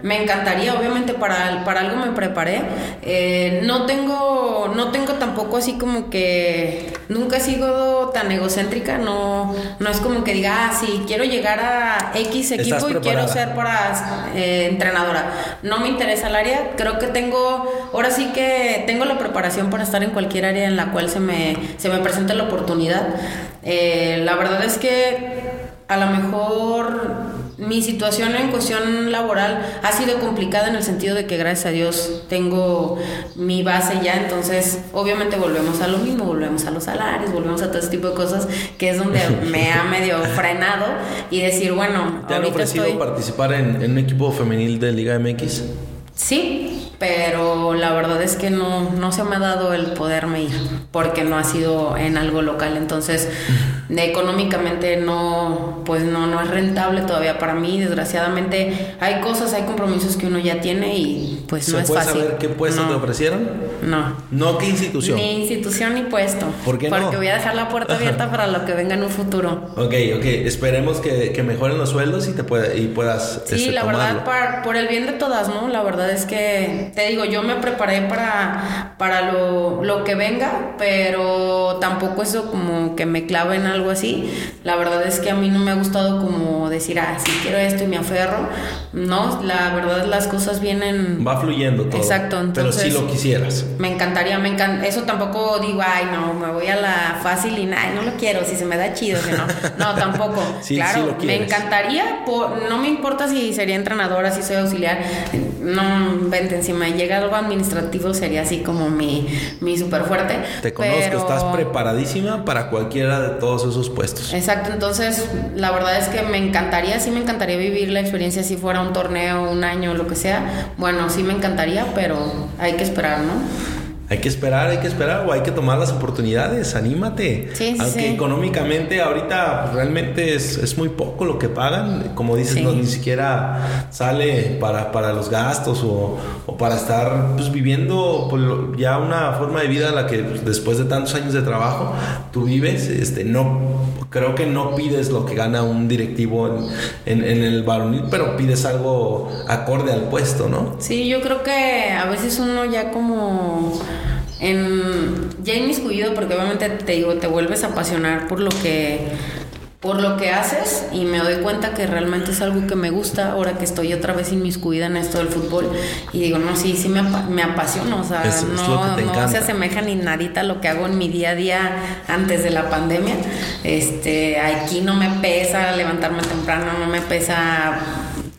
[SPEAKER 2] me encantaría, obviamente para, para algo me preparé. Eh, no tengo, no tengo tampoco así como que nunca he sido tan egocéntrica. No, no es como que diga, ah, sí, quiero llegar a X equipo y quiero ser para eh, entrenadora. No me interesa el área. Creo que tengo, ahora sí que tengo la preparación para estar en cualquier área en la cual se me, se me presente la oportunidad. Eh, la verdad es que a lo mejor mi situación en cuestión laboral ha sido complicada en el sentido de que gracias a Dios tengo mi base ya, entonces obviamente volvemos a lo mismo, volvemos a los salarios, volvemos a todo ese tipo de cosas que es donde [laughs] me ha medio frenado y decir, bueno,
[SPEAKER 1] ¿Te han ofrecido
[SPEAKER 2] estoy...
[SPEAKER 1] participar en, en un equipo femenil de Liga MX?
[SPEAKER 2] Sí, pero la verdad es que no, no se me ha dado el poderme ir porque no ha sido en algo local. Entonces, económicamente no, pues no, no es rentable todavía para mí. Desgraciadamente, hay cosas, hay compromisos que uno ya tiene y pues no
[SPEAKER 1] ¿Se
[SPEAKER 2] es
[SPEAKER 1] puede
[SPEAKER 2] fácil.
[SPEAKER 1] saber qué puesto
[SPEAKER 2] no,
[SPEAKER 1] te ofrecieron?
[SPEAKER 2] No.
[SPEAKER 1] No, ¿qué institución?
[SPEAKER 2] Ni institución ni puesto.
[SPEAKER 1] ¿Por qué no?
[SPEAKER 2] Porque voy a dejar la puerta abierta para lo que venga en un futuro.
[SPEAKER 1] Ok, ok. Esperemos que, que mejoren los sueldos y te pueda, y puedas
[SPEAKER 2] Sí,
[SPEAKER 1] este,
[SPEAKER 2] la
[SPEAKER 1] tomarlo.
[SPEAKER 2] verdad, para- por el bien de todas, ¿no? La verdad es que, te digo, yo me preparé para, para lo, lo que venga, pero tampoco eso como que me clave en algo así. La verdad es que a mí no me ha gustado como decir, ah, sí quiero esto y me aferro. No, la verdad las cosas vienen...
[SPEAKER 1] Va fluyendo todo.
[SPEAKER 2] Exacto,
[SPEAKER 1] Pero
[SPEAKER 2] entonces-
[SPEAKER 1] si lo quisieras.
[SPEAKER 2] Me encantaría, me encan- eso tampoco digo, ay, no, me voy a la fácil y ay, no lo quiero, si se me da chido, que no. [laughs] No, tampoco.
[SPEAKER 1] Sí,
[SPEAKER 2] claro,
[SPEAKER 1] sí lo
[SPEAKER 2] me encantaría, po- no me importa si sería entrenadora, si soy auxiliar, no, vente, si me llega algo administrativo sería así como mi, mi súper fuerte.
[SPEAKER 1] Te conozco,
[SPEAKER 2] pero-
[SPEAKER 1] estás preparadísima para cualquiera de todos esos puestos.
[SPEAKER 2] Exacto, entonces la verdad es que me encantaría, sí me encantaría vivir la experiencia si fuera un torneo, un año, lo que sea. Bueno, sí me encantaría, pero hay que esperar, ¿no?
[SPEAKER 1] Hay que esperar, hay que esperar o hay que tomar las oportunidades, anímate.
[SPEAKER 2] Sí,
[SPEAKER 1] Aunque
[SPEAKER 2] sí.
[SPEAKER 1] económicamente ahorita pues, realmente es, es muy poco lo que pagan, como dices,
[SPEAKER 2] Sí.
[SPEAKER 1] no, ni siquiera sale para, para los gastos o, o para estar pues, viviendo pues, ya una forma de vida en la que pues, después de tantos años de trabajo tú vives, este, no creo que no pides lo que gana un directivo en, en- en el varonil, pero pides algo acorde al puesto, ¿no?
[SPEAKER 2] Sí, yo creo que a veces uno ya como en ya inmiscuido porque obviamente te digo, te vuelves a apasionar por lo que por lo que haces y me doy cuenta que realmente es algo que me gusta ahora que estoy otra vez inmiscuida en esto del fútbol y digo, no, sí, sí me, me apasiona, o sea, no, no se asemeja ni nadita a lo que hago en mi día a día antes de la pandemia. Este, aquí no me pesa levantarme temprano, no me pesa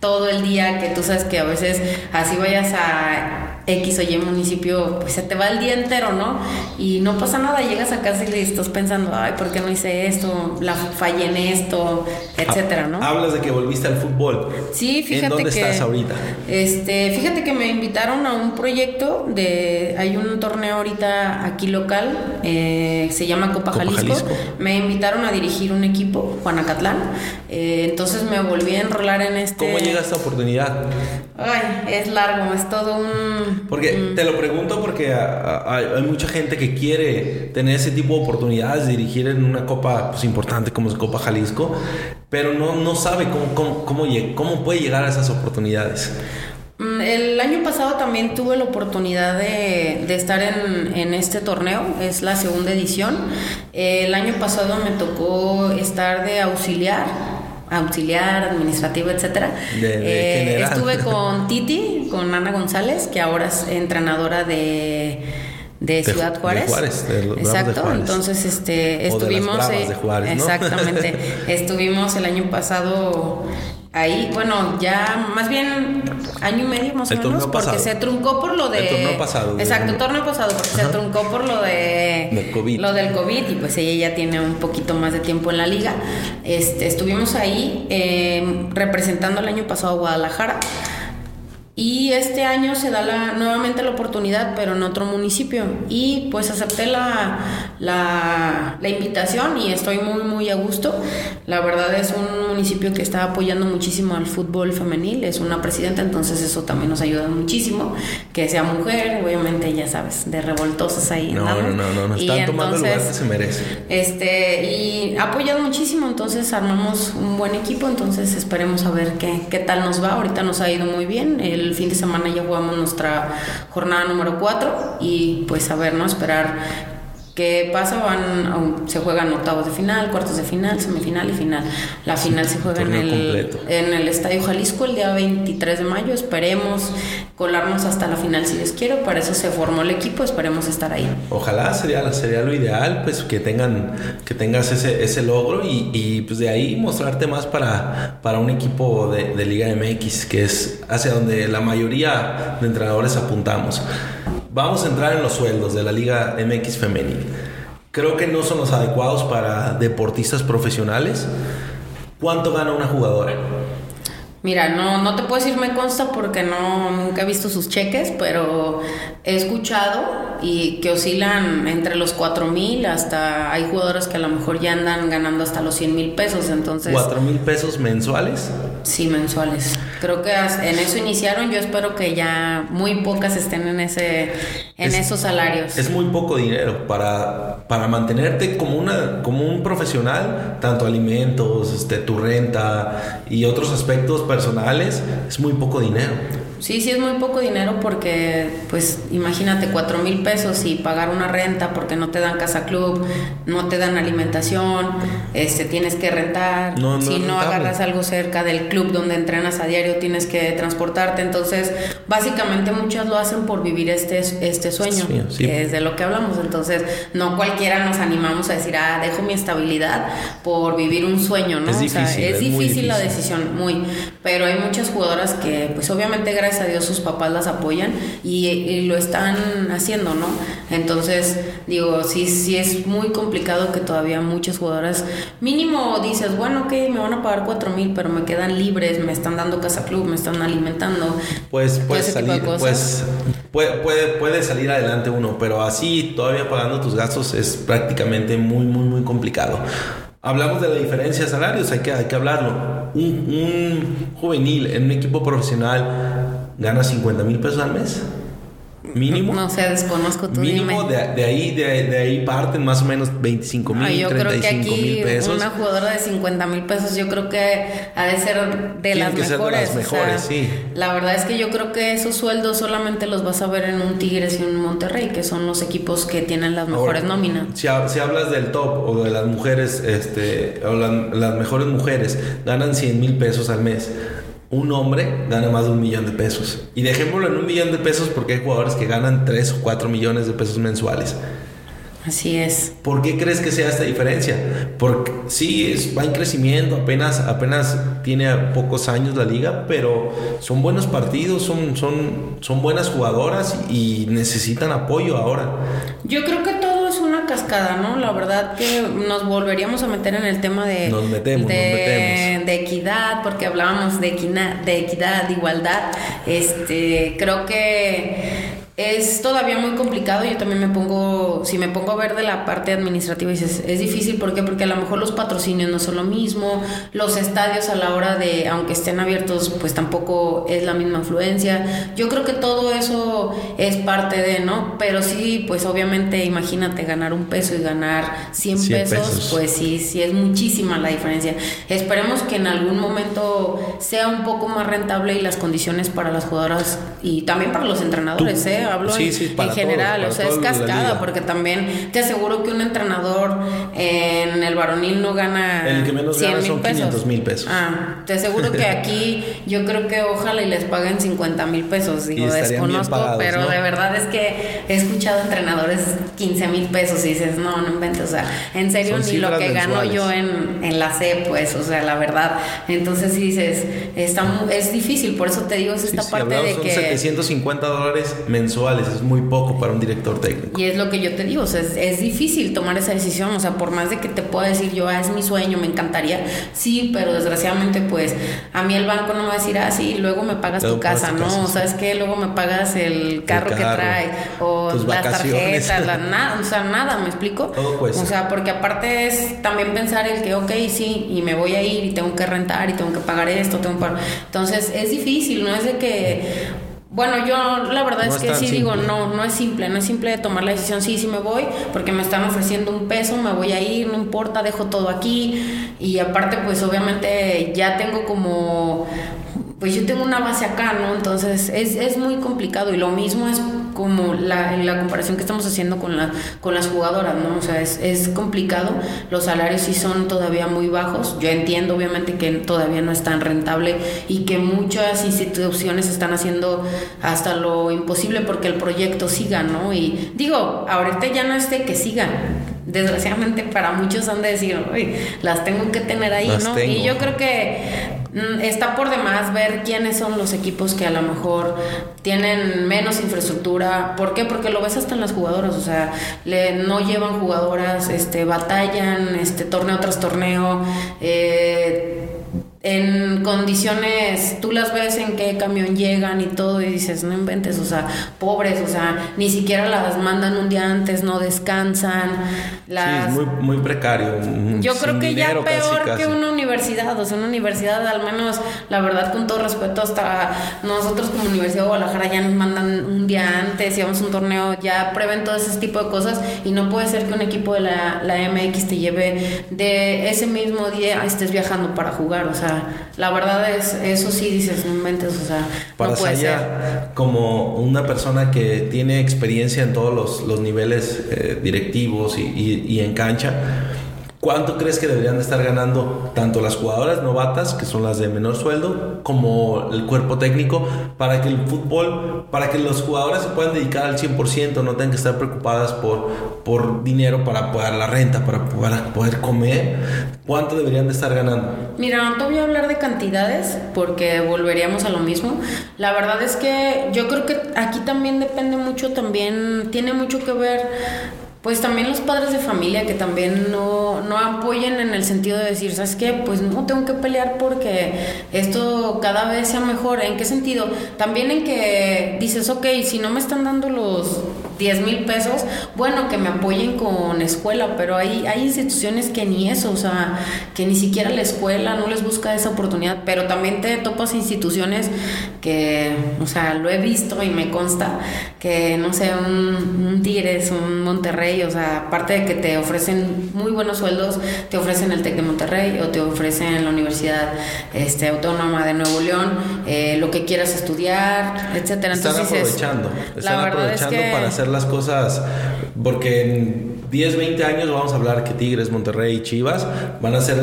[SPEAKER 2] todo el día que tú sabes que a veces así vayas a X o Y municipio, pues se te va el día entero, ¿no? Y no pasa nada, llegas a casa y le estás pensando, ay, ¿por qué no hice esto? La fallé en esto, etcétera, ¿no?
[SPEAKER 1] Hablas de que volviste al fútbol.
[SPEAKER 2] Sí, fíjate
[SPEAKER 1] ¿En dónde estás ahorita?
[SPEAKER 2] Este, fíjate que me invitaron a un proyecto de, hay un torneo ahorita aquí local, eh, se llama Copa, Jalisco. Me invitaron a dirigir un equipo, Juanacatlán. Eh, entonces me volví a enrolar en este.
[SPEAKER 1] ¿Cómo llega esta oportunidad?
[SPEAKER 2] Ay, es largo, es todo un...
[SPEAKER 1] Porque te lo pregunto porque hay, mucha gente que quiere tener ese tipo de oportunidades de dirigir en una copa pues, importante como es Copa Jalisco, pero no, no sabe cómo, cómo, cómo, cómo puede llegar a esas oportunidades.
[SPEAKER 2] Mm, el año pasado también tuve la oportunidad de, de estar en, en, este torneo, es la segunda edición. El año pasado me tocó estar de auxiliar auxiliar, administrativo, etcétera. Eh, estuve [laughs] con Titi, con Ana González, que ahora es entrenadora de de Ciudad Juárez.
[SPEAKER 1] De Juárez
[SPEAKER 2] Exacto. Entonces, este, estuvimos.
[SPEAKER 1] de Juárez,
[SPEAKER 2] Exactamente. [laughs] estuvimos el año pasado ahí, bueno, ya más bien año y medio más o menos, porque se truncó por lo de.
[SPEAKER 1] El torneo pasado.
[SPEAKER 2] Exacto, el torneo pasado, porque se truncó por lo de.
[SPEAKER 1] Del COVID.
[SPEAKER 2] Lo del COVID, y pues ella ya tiene un poquito más de tiempo en la liga. Este, estuvimos ahí eh, representando el año pasado a Guadalajara. Y este año se da la, nuevamente la oportunidad, pero en otro municipio. Y pues acepté la, la, la, invitación y estoy muy, muy a gusto. La verdad es un municipio que está apoyando muchísimo al fútbol femenil. Es una presidenta, entonces eso también nos ayuda muchísimo. Que sea mujer, obviamente, ya sabes, de revoltosas ahí.
[SPEAKER 1] No, no, no, no, no, están tomando el lugar que se merece.
[SPEAKER 2] Este, y ha apoyado muchísimo, entonces armamos un buen equipo. Entonces esperemos a ver qué, qué tal nos va. Ahorita nos ha ido muy bien. El el fin de semana ya jugamos nuestra jornada número 4 y pues a ver, ¿no? Esperar ¿Qué pasa? Van, se juegan octavos de final, cuartos de final, semifinal y final. La final se juega en el, en el Estadio Jalisco el día 23 de mayo. Esperemos colarnos hasta la final si Dios quiere. Para eso se formó el equipo, esperemos estar ahí.
[SPEAKER 1] Ojalá sería, sería lo ideal, pues que tengan, que tengas ese, ese logro y, y pues de ahí mostrarte más para, para un equipo de, de Liga MX, que es hacia donde la mayoría de entrenadores apuntamos. Vamos a entrar en los sueldos de la Liga MX femenil. Creo que no son los adecuados para deportistas profesionales. ¿Cuánto gana una jugadora?
[SPEAKER 2] Mira, no, no te puedo decir me consta porque no, nunca he visto sus cheques, pero he escuchado y que oscilan entre los 4 mil hasta hay jugadores que a lo mejor ya andan ganando hasta los 100 mil pesos, entonces...
[SPEAKER 1] ¿4 mil pesos mensuales?
[SPEAKER 2] Sí, mensuales. Creo que en eso iniciaron, yo espero que ya muy pocas estén en ese en esos salarios.
[SPEAKER 1] Es muy poco dinero para, para mantenerte como una como un profesional, tanto alimentos, este tu renta y otros aspectos personales, es muy poco dinero.
[SPEAKER 2] Sí, sí es muy poco dinero porque, pues, imagínate, cuatro mil pesos y pagar una renta porque no te dan casa club, no te dan alimentación, este, tienes que rentar. si no agarras algo cerca del club donde entrenas a diario, tienes que transportarte. Entonces, básicamente muchas lo hacen por vivir este, este sueño, que es de lo que hablamos. Entonces, no cualquiera nos animamos a decir, ah, dejo mi estabilidad por vivir un sueño, ¿no?
[SPEAKER 1] Es difícil,
[SPEAKER 2] es, difícil, la decisión, muy. Pero hay muchas jugadoras que, pues, obviamente, gracias a Dios sus papás las apoyan y, lo están haciendo, ¿no? Entonces, digo, sí, sí es muy complicado que todavía muchas jugadoras, mínimo dices, bueno, ok, me van a pagar cuatro mil, pero me quedan libres, me están dando casa club, me están alimentando.
[SPEAKER 1] Pues puede salir, pues puede, puede, puede salir adelante uno, pero así todavía pagando tus gastos es prácticamente muy, muy, muy complicado. Hablamos de la diferencia de salarios, hay que, hay que hablarlo. Un, un juvenil en un equipo profesional gana 50 mil pesos al mes. Mínimo.
[SPEAKER 2] No sé, desconozco tu
[SPEAKER 1] Mínimo de, de, ahí, de, ahí parten más o menos 25 mil, 35 mil pesos.
[SPEAKER 2] Una jugadora de 50 mil pesos, yo creo que ha de ser de, las mejores, de las mejores. sí. La verdad es que yo creo que esos sueldos solamente los vas a ver en un Tigres y un Monterrey, que son los equipos que tienen las mejores nóminas.
[SPEAKER 1] Si, si, hablas del top o de las mujeres, este, o las mejores mujeres, ganan 100 mil pesos al mes un hombre gana más de un millón de pesos. Y dejémoslo en un millón de pesos porque hay jugadores que ganan 3 o 4 millones de pesos mensuales.
[SPEAKER 2] Así es.
[SPEAKER 1] ¿Por qué crees que sea esta diferencia? Porque sí, es, va en crecimiento, apenas, apenas tiene pocos años la liga, pero son buenos partidos, son, son, son buenas jugadoras y necesitan apoyo ahora.
[SPEAKER 2] Yo creo que todo una cascada, ¿no? La verdad que nos volveríamos a meter en el tema de,
[SPEAKER 1] nos metemos,
[SPEAKER 2] de, de equidad, porque hablábamos de, de equidad, de igualdad. Este, creo que es todavía muy complicado. Yo también me pongo, si me pongo a ver de la parte administrativa, dices, es difícil. ¿Por qué? Porque a lo mejor los patrocinios no son lo mismo, los estadios a la hora de, aunque estén abiertos, pues tampoco es la misma afluencia. Yo creo que todo eso es parte de, ¿no? Pero sí, pues obviamente, imagínate ganar un peso y ganar 100, pesos, pues sí, sí es muchísima la diferencia. Esperemos que en algún momento sea un poco más rentable y las condiciones para las jugadoras y también para los entrenadores, ¿eh? Hablo en, general, o sea, es cascada, porque también te aseguro que un entrenador en el varonil no gana
[SPEAKER 1] el que menos gana son pesos. mil pesos.
[SPEAKER 2] Ah, te aseguro que aquí yo creo que ojalá y les paguen 50 mil pesos, digo, desconozco, pero de verdad es que he escuchado entrenadores 15 mil pesos y dices, no, no inventes, o sea, en serio, ni lo que gano yo en, en la C, pues, o sea, la verdad. Entonces, si dices, está, es difícil, por eso te digo, es esta parte de que...
[SPEAKER 1] 750 dólares mensuales es muy poco para un director técnico.
[SPEAKER 2] Y es lo que yo te digo, o sea, es, difícil tomar esa decisión, o sea, por más de que te pueda decir yo, ah, es mi sueño, me encantaría, sí, pero desgraciadamente pues a mí el banco no me va a decir, ah, sí, luego me pagas tu casa, ¿no? o sea, es que luego me pagas el carro, que trae, o las tarjetas, [laughs] nada, o sea, nada, ¿me explico?
[SPEAKER 1] Todo cuesta.
[SPEAKER 2] O sea, porque aparte es también pensar el que, ok, sí, y me voy a ir y tengo que rentar y tengo que pagar esto, tengo que pagar... Entonces es difícil, no es de que bueno, yo la verdad es que sí digo, no, no es simple, no es simple de tomar la decisión, sí, sí me voy, porque me están ofreciendo un peso, me voy a ir, no importa, dejo todo aquí y aparte pues obviamente ya tengo como pues yo tengo una base acá, ¿no? Entonces es, es muy complicado y lo mismo es como la, la comparación que estamos haciendo con, la, con las jugadoras, ¿no? O sea, es, es complicado, los salarios sí son todavía muy bajos, yo entiendo obviamente que todavía no es tan rentable y que muchas instituciones están haciendo hasta lo imposible porque el proyecto siga, ¿no? Y digo, ahorita ya no es de que sigan, desgraciadamente para muchos han de decir, Uy, las tengo que tener ahí, ¿no? Y yo creo que Mm, está por demás ver quiénes son los equipos que a lo mejor tienen menos infraestructura. ¿Por qué? Porque lo ves hasta en las jugadoras, o sea, le, no llevan jugadoras, este, batallan, este, torneo tras torneo. Eh, en condiciones, tú las ves en qué camión llegan y todo y dices, no inventes, o sea, pobres, o sea, ni siquiera las mandan un día antes, no descansan. Las...
[SPEAKER 1] Sí, es muy, muy precario.
[SPEAKER 2] Yo creo que ya peor que una universidad, o sea, una universidad al menos, la verdad, con todo respeto, hasta nosotros como Universidad de Guadalajara ya nos mandan un día antes y vamos a un torneo, ya prueben todo ese tipo de cosas y no puede ser que un equipo de la, la MX te lleve de ese mismo día estés viajando para jugar, o sea, la verdad es, eso sí dices, no mentes, o sea,
[SPEAKER 1] Para
[SPEAKER 2] no puede ser.
[SPEAKER 1] como una persona que tiene experiencia en todos los, los niveles eh, directivos y, y en cancha, ¿Cuánto crees que deberían de estar ganando tanto las jugadoras novatas, que son las de menor sueldo, como el cuerpo técnico, para que el fútbol, para que los jugadores se puedan dedicar al 100%, no tengan que estar preocupadas por, por dinero para pagar la renta, para poder, poder comer? ¿Cuánto deberían de estar ganando?
[SPEAKER 2] Mira, no te voy a hablar de cantidades, porque volveríamos a lo mismo. La verdad es que yo creo que aquí también depende mucho, también tiene mucho que ver pues también los padres de familia que también no, no apoyen en el sentido de decir, ¿sabes qué? Pues no tengo que pelear porque esto cada vez sea mejor. ¿En qué sentido? También en que dices, ok, si no me están dando los 10 mil pesos, bueno, que me apoyen con escuela, pero hay, hay instituciones que ni eso, o sea, que ni siquiera la escuela no les busca esa oportunidad, pero también te topas instituciones que, o sea, lo he visto y me consta que, no sé, un, un Tigres, un Monterrey, o sea, aparte de que te ofrecen muy buenos sueldos, te ofrecen el TEC de Monterrey o te ofrecen la Universidad este, Autónoma de Nuevo León, eh, lo que quieras estudiar, etcétera.
[SPEAKER 1] Están aprovechando, están aprovechando para hacer las cosas, porque en 10, 20 años vamos a hablar que Tigres, Monterrey Chivas van a ser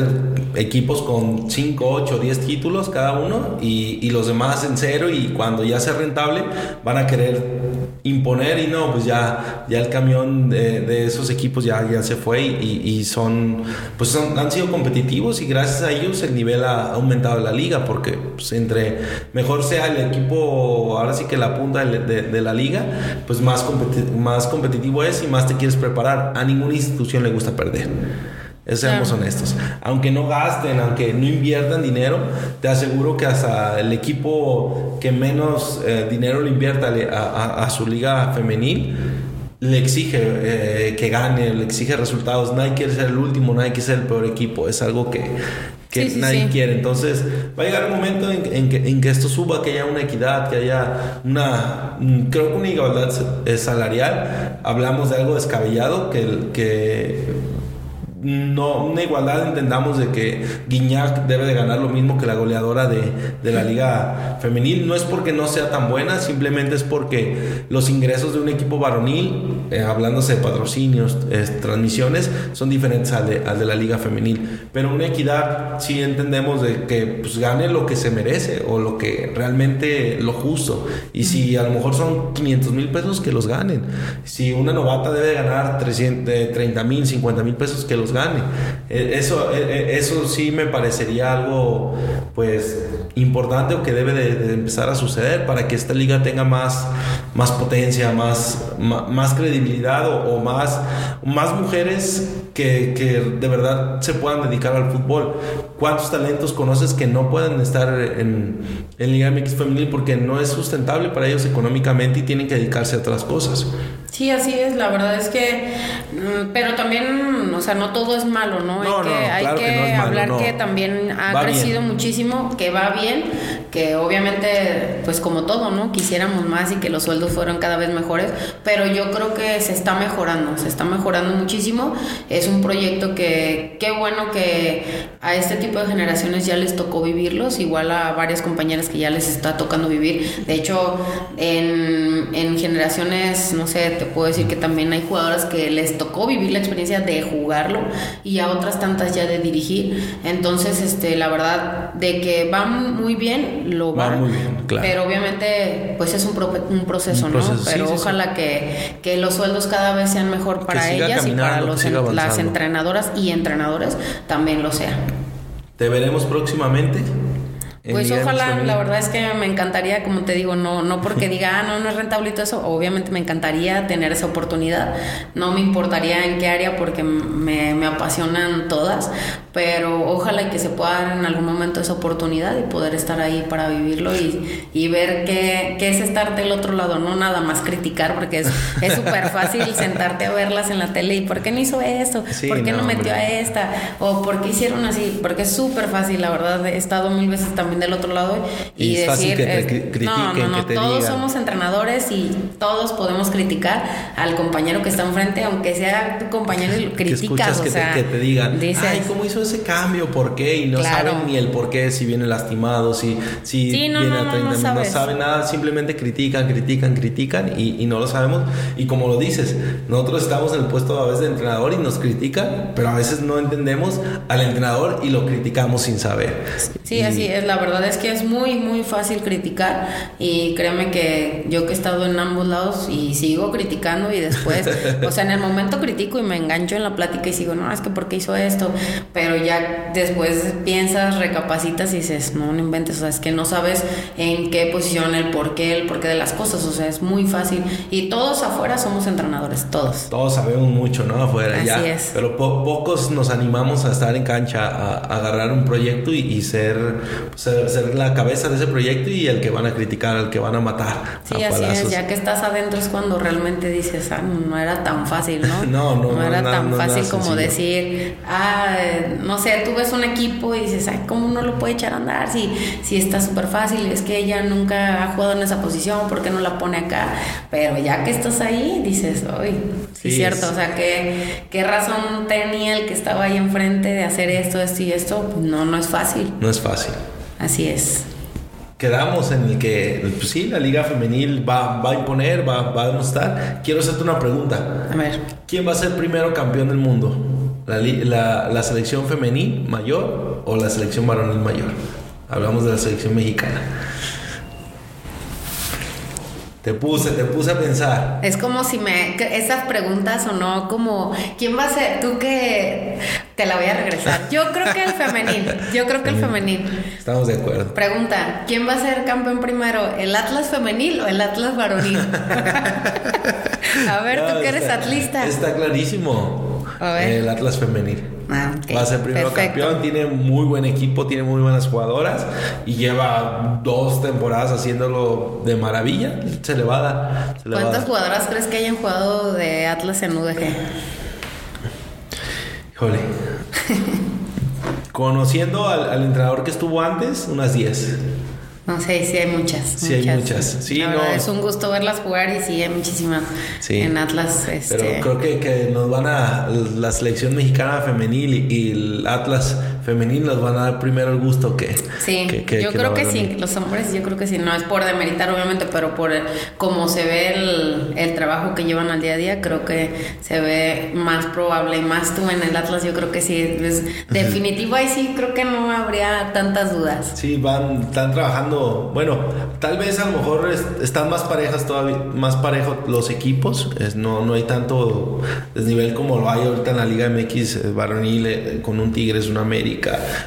[SPEAKER 1] equipos con 5, 8, 10 títulos cada uno y, y los demás en cero y cuando ya sea rentable van a querer imponer y no, pues ya, ya el camión de, de esos equipos ya, ya se fue y, y son, pues son, han sido competitivos y gracias a ellos el nivel ha aumentado en la liga porque pues, entre mejor sea el equipo, ahora sí que la punta de, de, la liga, pues más, más competitivo es y más te quieres preparar. A ninguna institución le gusta perder. Seamos honestos. Aunque no gasten, aunque no inviertan dinero, te aseguro que hasta el equipo que menos eh, dinero le invierta a, a, su liga femenil le exige eh, que gane, le exige resultados. Nadie quiere ser el último, nadie quiere ser el peor equipo. Es algo que, que nadie quiere. Entonces, va a llegar un momento en, que, en, que, esto suba, que haya una equidad, que haya una, creo que una igualdad salarial. Hablamos de algo descabellado, que, que no una igualdad entendamos de que Guiñac debe de ganar lo mismo que la goleadora de, de, la liga femenil. No es porque no sea tan buena simplemente es porque los ingresos de un equipo varonil eh, hablándose de patrocinios transmisiones son diferentes al de, al de, la liga femenil. Pero una equidad sí entendemos de que pues gane lo que se merece o lo que realmente lo justo. Y si a lo mejor son 500 mil pesos que los ganen. Si una novata debe ganar 300, 30 mil 50 mil pesos que los gane. Eh, eso, eh, eh, eso sí me parecería algo pues importante o que debe de, empezar a suceder para que esta liga tenga más, más potencia, más, más, credibilidad o, más, más mujeres que, que, de verdad se puedan dedicar al fútbol. ¿Cuántos talentos conoces que no pueden estar en, en Liga MX Femenil porque no es sustentable para ellos económicamente y tienen que dedicarse a otras cosas?
[SPEAKER 2] Sí, así es, la verdad es que, mm, pero también, o sea, no todo es malo, ¿no? hay que, hay que, hablar que también ha crecido muchísimo, que va bien, que obviamente, pues como todo, ¿no? Quisiéramos más y que los sueldos fueran cada vez mejores, pero yo creo que se está mejorando, se está mejorando muchísimo. Es un proyecto que, qué bueno que a este tipo de generaciones ya les tocó vivirlos, igual a varias compañeras que ya les está tocando vivir. De hecho, en, en generaciones, no sé, te puedo decir que también hay jugadoras que les tocó vivir la experiencia de jugarlo y a otras tantas ya de dirigir. Entonces, este, la verdad, de que van muy bien, lo van. muy bien, claro. Pero obviamente, pues es un, un proceso, ¿no? Pero ojalá Que, que, los sueldos cada vez sean mejor para ellas y para los, las entrenadoras y entrenadores también lo sean.
[SPEAKER 1] Te veremos próximamente.
[SPEAKER 2] Pues ojalá, la verdad es que me encantaría, como te digo, no, no porque diga, ah, no, no es rentable todo eso, obviamente me encantaría tener esa oportunidad, no me importaría en qué área porque me, me apasionan todas, pero ojalá que se pueda dar en algún momento esa oportunidad y poder estar ahí para vivirlo y, y ver qué, qué, es estar del otro lado, no nada más criticar, porque es súper fácil [laughs] sentarte a verlas en la tele y ¿por qué no hizo esto? ¿Por qué no, metió a esta? ¿O por qué hicieron así? Porque es súper fácil, la verdad, he estado mil veces también del otro lado y, decir, no, no, no, todos somos entrenadores y todos podemos criticar al compañero que está enfrente, aunque sea tu compañero y lo [laughs] criticas,
[SPEAKER 1] o sea, que, te, digan, ay, ¿cómo hizo ese cambio? ¿Por qué? Y no saben ni el por qué, si viene lastimado, si, si viene a no, saben nada, simplemente critican, critican, critican y, y no lo sabemos. Y como lo dices, nosotros estamos en el puesto a veces de entrenador y nos critican, pero a veces no entendemos al entrenador y lo criticamos sin saber.
[SPEAKER 2] Sí, así es la verdad verdad es que es muy, muy fácil criticar y créeme que yo que he estado en ambos lados y sigo criticando y después, [laughs] o sea, en el momento critico y me engancho en la plática y sigo, no, es que ¿por qué hizo esto? Pero ya después piensas, recapacitas y dices, no, no inventes, o sea, es que no sabes en qué posición, el por qué, el porqué de las cosas, o sea, es muy fácil. Y todos afuera somos entrenadores, todos.
[SPEAKER 1] Todos sabemos mucho, ¿no? Afuera, Así ya. Es. Pero pocos nos animamos a estar en cancha, a, agarrar un proyecto y, ser, ser ser, la cabeza de ese proyecto y el que van a criticar, al que van a matar.
[SPEAKER 2] Sí, así es, ya que estás adentro es cuando realmente dices, ah, no era tan fácil, ¿no? [laughs]
[SPEAKER 1] no, no,
[SPEAKER 2] no, era tan fácil como decir, ah, no sé, tú ves un equipo y dices, ay, ¿cómo uno lo puede echar a andar? Si, si está súper fácil, es que ella nunca ha jugado en esa posición, ¿por qué no la pone acá? Pero ya que estás ahí, dices, uy, sí, es cierto, o sea, ¿qué, ¿qué razón tenía el que estaba ahí enfrente de hacer esto, esto y esto? No, no es fácil.
[SPEAKER 1] No es fácil.
[SPEAKER 2] Así es.
[SPEAKER 1] Quedamos en el que, pues sí, la liga femenil va, va a imponer, va, va, a demostrar. Quiero hacerte una pregunta.
[SPEAKER 2] A ver.
[SPEAKER 1] ¿Quién va a ser primero campeón del mundo? ¿La, la, la selección femenil mayor o la selección varonil mayor? Hablamos de la selección mexicana. Te puse, te puse a pensar.
[SPEAKER 2] Es como si me. Esas preguntas o no, como. ¿Quién va a ser? Tú que. Te la voy a regresar. Yo creo que el femenil. Yo creo que el femenil.
[SPEAKER 1] Estamos de acuerdo.
[SPEAKER 2] Pregunta: ¿Quién va a ser campeón primero? ¿El Atlas femenil o el Atlas varonil? [laughs] a ver, tú que eres atlista.
[SPEAKER 1] Está clarísimo. A ver. El Atlas femenil. Ah, Va a ser primero campeón, tiene muy buen equipo, tiene muy buenas jugadoras y lleva dos temporadas haciéndolo de maravilla. Se le va a dar.
[SPEAKER 2] ¿Cuántas jugadoras crees que hayan jugado de Atlas en UDG?
[SPEAKER 1] Híjole. [laughs] Conociendo al, al, entrenador que estuvo antes, unas 10.
[SPEAKER 2] No sé, sí hay muchas.
[SPEAKER 1] Sí hay muchas. Sí, no.
[SPEAKER 2] es un gusto verlas jugar y sí hay muchísimas en Atlas. Este...
[SPEAKER 1] Pero creo que, que, nos van a la selección mexicana femenil y el Atlas femenil nos van a dar primero el gusto que.
[SPEAKER 2] Sí, yo creo que sí, los hombres yo creo que sí, no es por demeritar obviamente, pero por cómo se ve el, el, trabajo que llevan al día a día, creo que se ve más probable y más tú en el Atlas, yo creo que sí, es definitivo ahí sí creo que no habría tantas dudas.
[SPEAKER 1] Sí, van, están trabajando, bueno, tal vez a lo mejor están más parejas todavía, más parejos los equipos, es, no, no hay tanto desnivel como lo hay ahorita en la Liga MX eh, varonil eh, con un Tigres, un América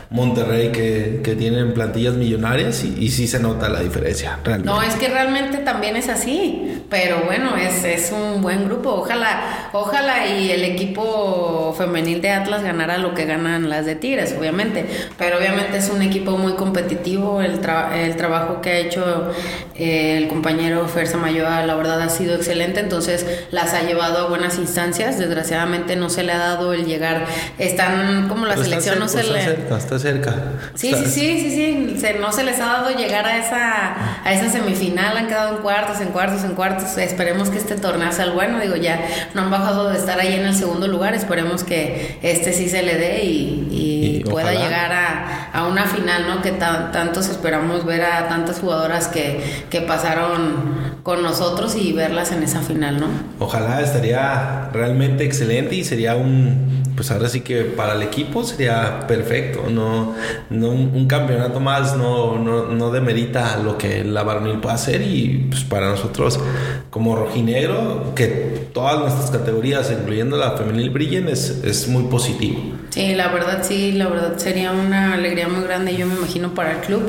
[SPEAKER 1] Monterrey, que, que tienen plantillas millonarias y, y, sí se nota la diferencia.
[SPEAKER 2] Realmente. No, es que realmente también es así, pero bueno, es, es un buen grupo. Ojalá, ojalá y el equipo femenil de Atlas ganara lo que ganan las de Tigres, obviamente, pero obviamente es un equipo muy competitivo, el, el trabajo que ha hecho eh, el compañero Ferza Mayoa, la verdad ha sido excelente, entonces las ha llevado a buenas instancias, desgraciadamente no se le ha dado el llegar, están como la selección no se le
[SPEAKER 1] está cerca, está cerca.
[SPEAKER 2] Sí, sí, sí, sí, sí. Se, no se les ha dado llegar a esa, a esa semifinal, han quedado en cuartos, en cuartos, en cuartos. Esperemos que este torneo sea el bueno. Digo, ya no han bajado de estar ahí en el segundo lugar. Esperemos que este sí se le dé y, pueda llegar a, a, una final, ¿no? Que tantos esperamos ver a tantas jugadoras que, que pasaron con nosotros y verlas en esa final, ¿no?
[SPEAKER 1] Ojalá estaría realmente excelente y sería un, pues ahora sí que para el equipo sería perfecto, no, no un, campeonato más no, no, no, demerita lo que la varonil puede hacer y pues para nosotros como rojinegro que todas nuestras categorías, incluyendo la femenil brillen, es, es muy positivo.
[SPEAKER 2] Sí, la verdad sí, la verdad sería una alegría muy grande, yo me imagino, para el club,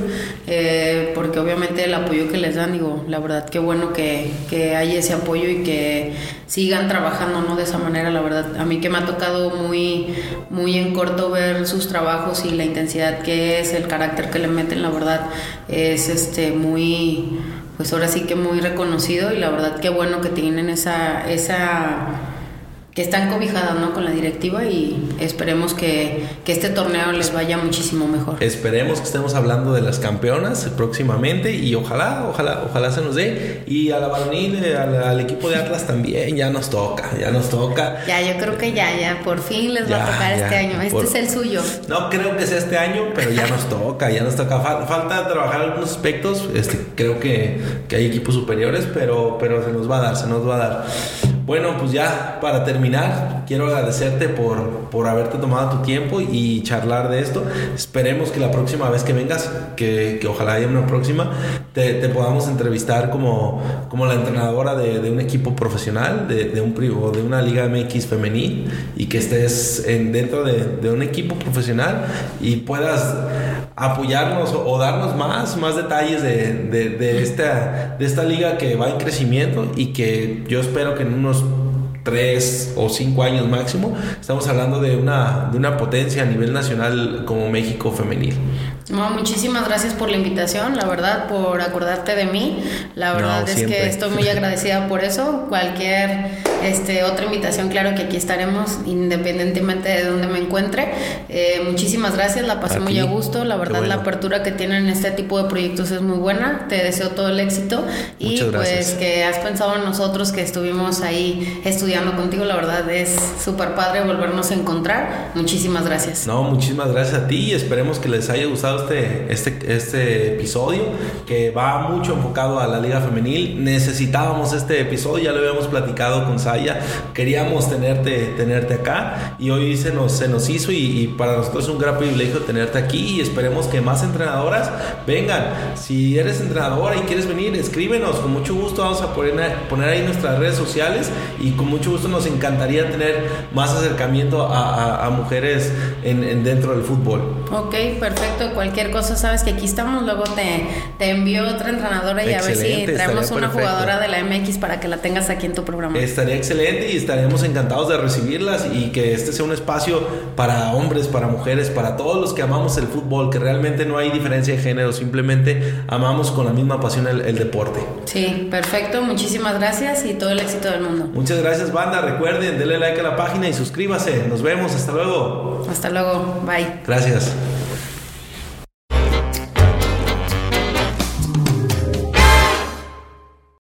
[SPEAKER 2] eh, porque obviamente el apoyo que les dan, digo, la verdad qué bueno que, que hay ese apoyo y que sigan trabajando, ¿no? De esa manera, la verdad, a mí que me ha tocado muy, muy en corto ver sus trabajos y la intensidad que es, el carácter que le meten, la verdad, es este muy, pues ahora sí que muy reconocido y la verdad qué bueno que tienen esa, esa que están cobijadas ¿no? con la directiva y esperemos que, que, este torneo les vaya muchísimo mejor.
[SPEAKER 1] Esperemos que estemos hablando de las campeonas próximamente y ojalá, ojalá, ojalá se nos dé. Y a la varonil, eh, al, equipo de Atlas también ya nos toca, ya nos toca.
[SPEAKER 2] Ya, yo creo que ya, ya, por fin les va a tocar este año. Este es el suyo.
[SPEAKER 1] No creo que sea este año, pero ya nos toca, ya nos toca. falta trabajar algunos aspectos. Este, creo que, que hay equipos superiores, pero, pero se nos va a dar, se nos va a dar. Bueno, pues ya para terminar, quiero agradecerte por, por haberte tomado tu tiempo y charlar de esto. Esperemos que la próxima vez que vengas, que, que ojalá haya una próxima, te, te, podamos entrevistar como, como la entrenadora de, de un equipo profesional, de, de, un, o de una liga MX femenil y que estés en, dentro de, de un equipo profesional y puedas apoyarnos o, darnos más, más detalles de, de, de, esta, de esta liga que va en crecimiento y que yo espero que en unos los tres o cinco años máximo, estamos hablando de una, de una potencia a nivel nacional como México femenil.
[SPEAKER 2] No, muchísimas gracias por la invitación, la verdad, por acordarte de mí. La verdad es que estoy muy agradecida por eso. Cualquier este, otra invitación, claro que aquí estaremos, independientemente de donde me encuentre. Eh, muchísimas gracias, la pasé muy a gusto. La verdad, la apertura que tienen en este tipo de proyectos es muy buena. Te deseo todo el éxito y pues que has pensado en nosotros que estuvimos ahí estudiando contigo. La verdad es súper padre volvernos a encontrar. Muchísimas gracias.
[SPEAKER 1] No, muchísimas gracias a ti y esperemos que les haya gustado este, este, este episodio que va mucho enfocado a la Liga Femenil. Necesitábamos este episodio, ya lo habíamos platicado con Saya. Queríamos tenerte, tenerte acá y hoy se nos, se nos hizo y, para nosotros es un gran privilegio tenerte aquí y esperemos que más entrenadoras vengan. Si eres entrenadora y quieres venir, escríbenos. Con mucho gusto vamos a poner, poner ahí nuestras redes sociales y con mucho gusto nos encantaría tener más acercamiento a, a, mujeres en, en, dentro del fútbol.
[SPEAKER 2] Ok, perfecto cualquier cosa sabes que aquí estamos, luego te, te envío otra entrenadora y a ver si traemos una jugadora de la MX para que la tengas aquí en tu programa.
[SPEAKER 1] Estaría excelente y estaremos encantados de recibirlas y que este sea un espacio para hombres, para mujeres, para todos los que amamos el fútbol, que realmente no hay diferencia de género, simplemente amamos con la misma pasión el, el deporte.
[SPEAKER 2] Sí, perfecto, muchísimas gracias y todo el éxito del mundo.
[SPEAKER 1] Muchas gracias banda, recuerden, denle like a la página y suscríbase, nos vemos, hasta luego.
[SPEAKER 2] Hasta luego, bye.
[SPEAKER 1] Gracias.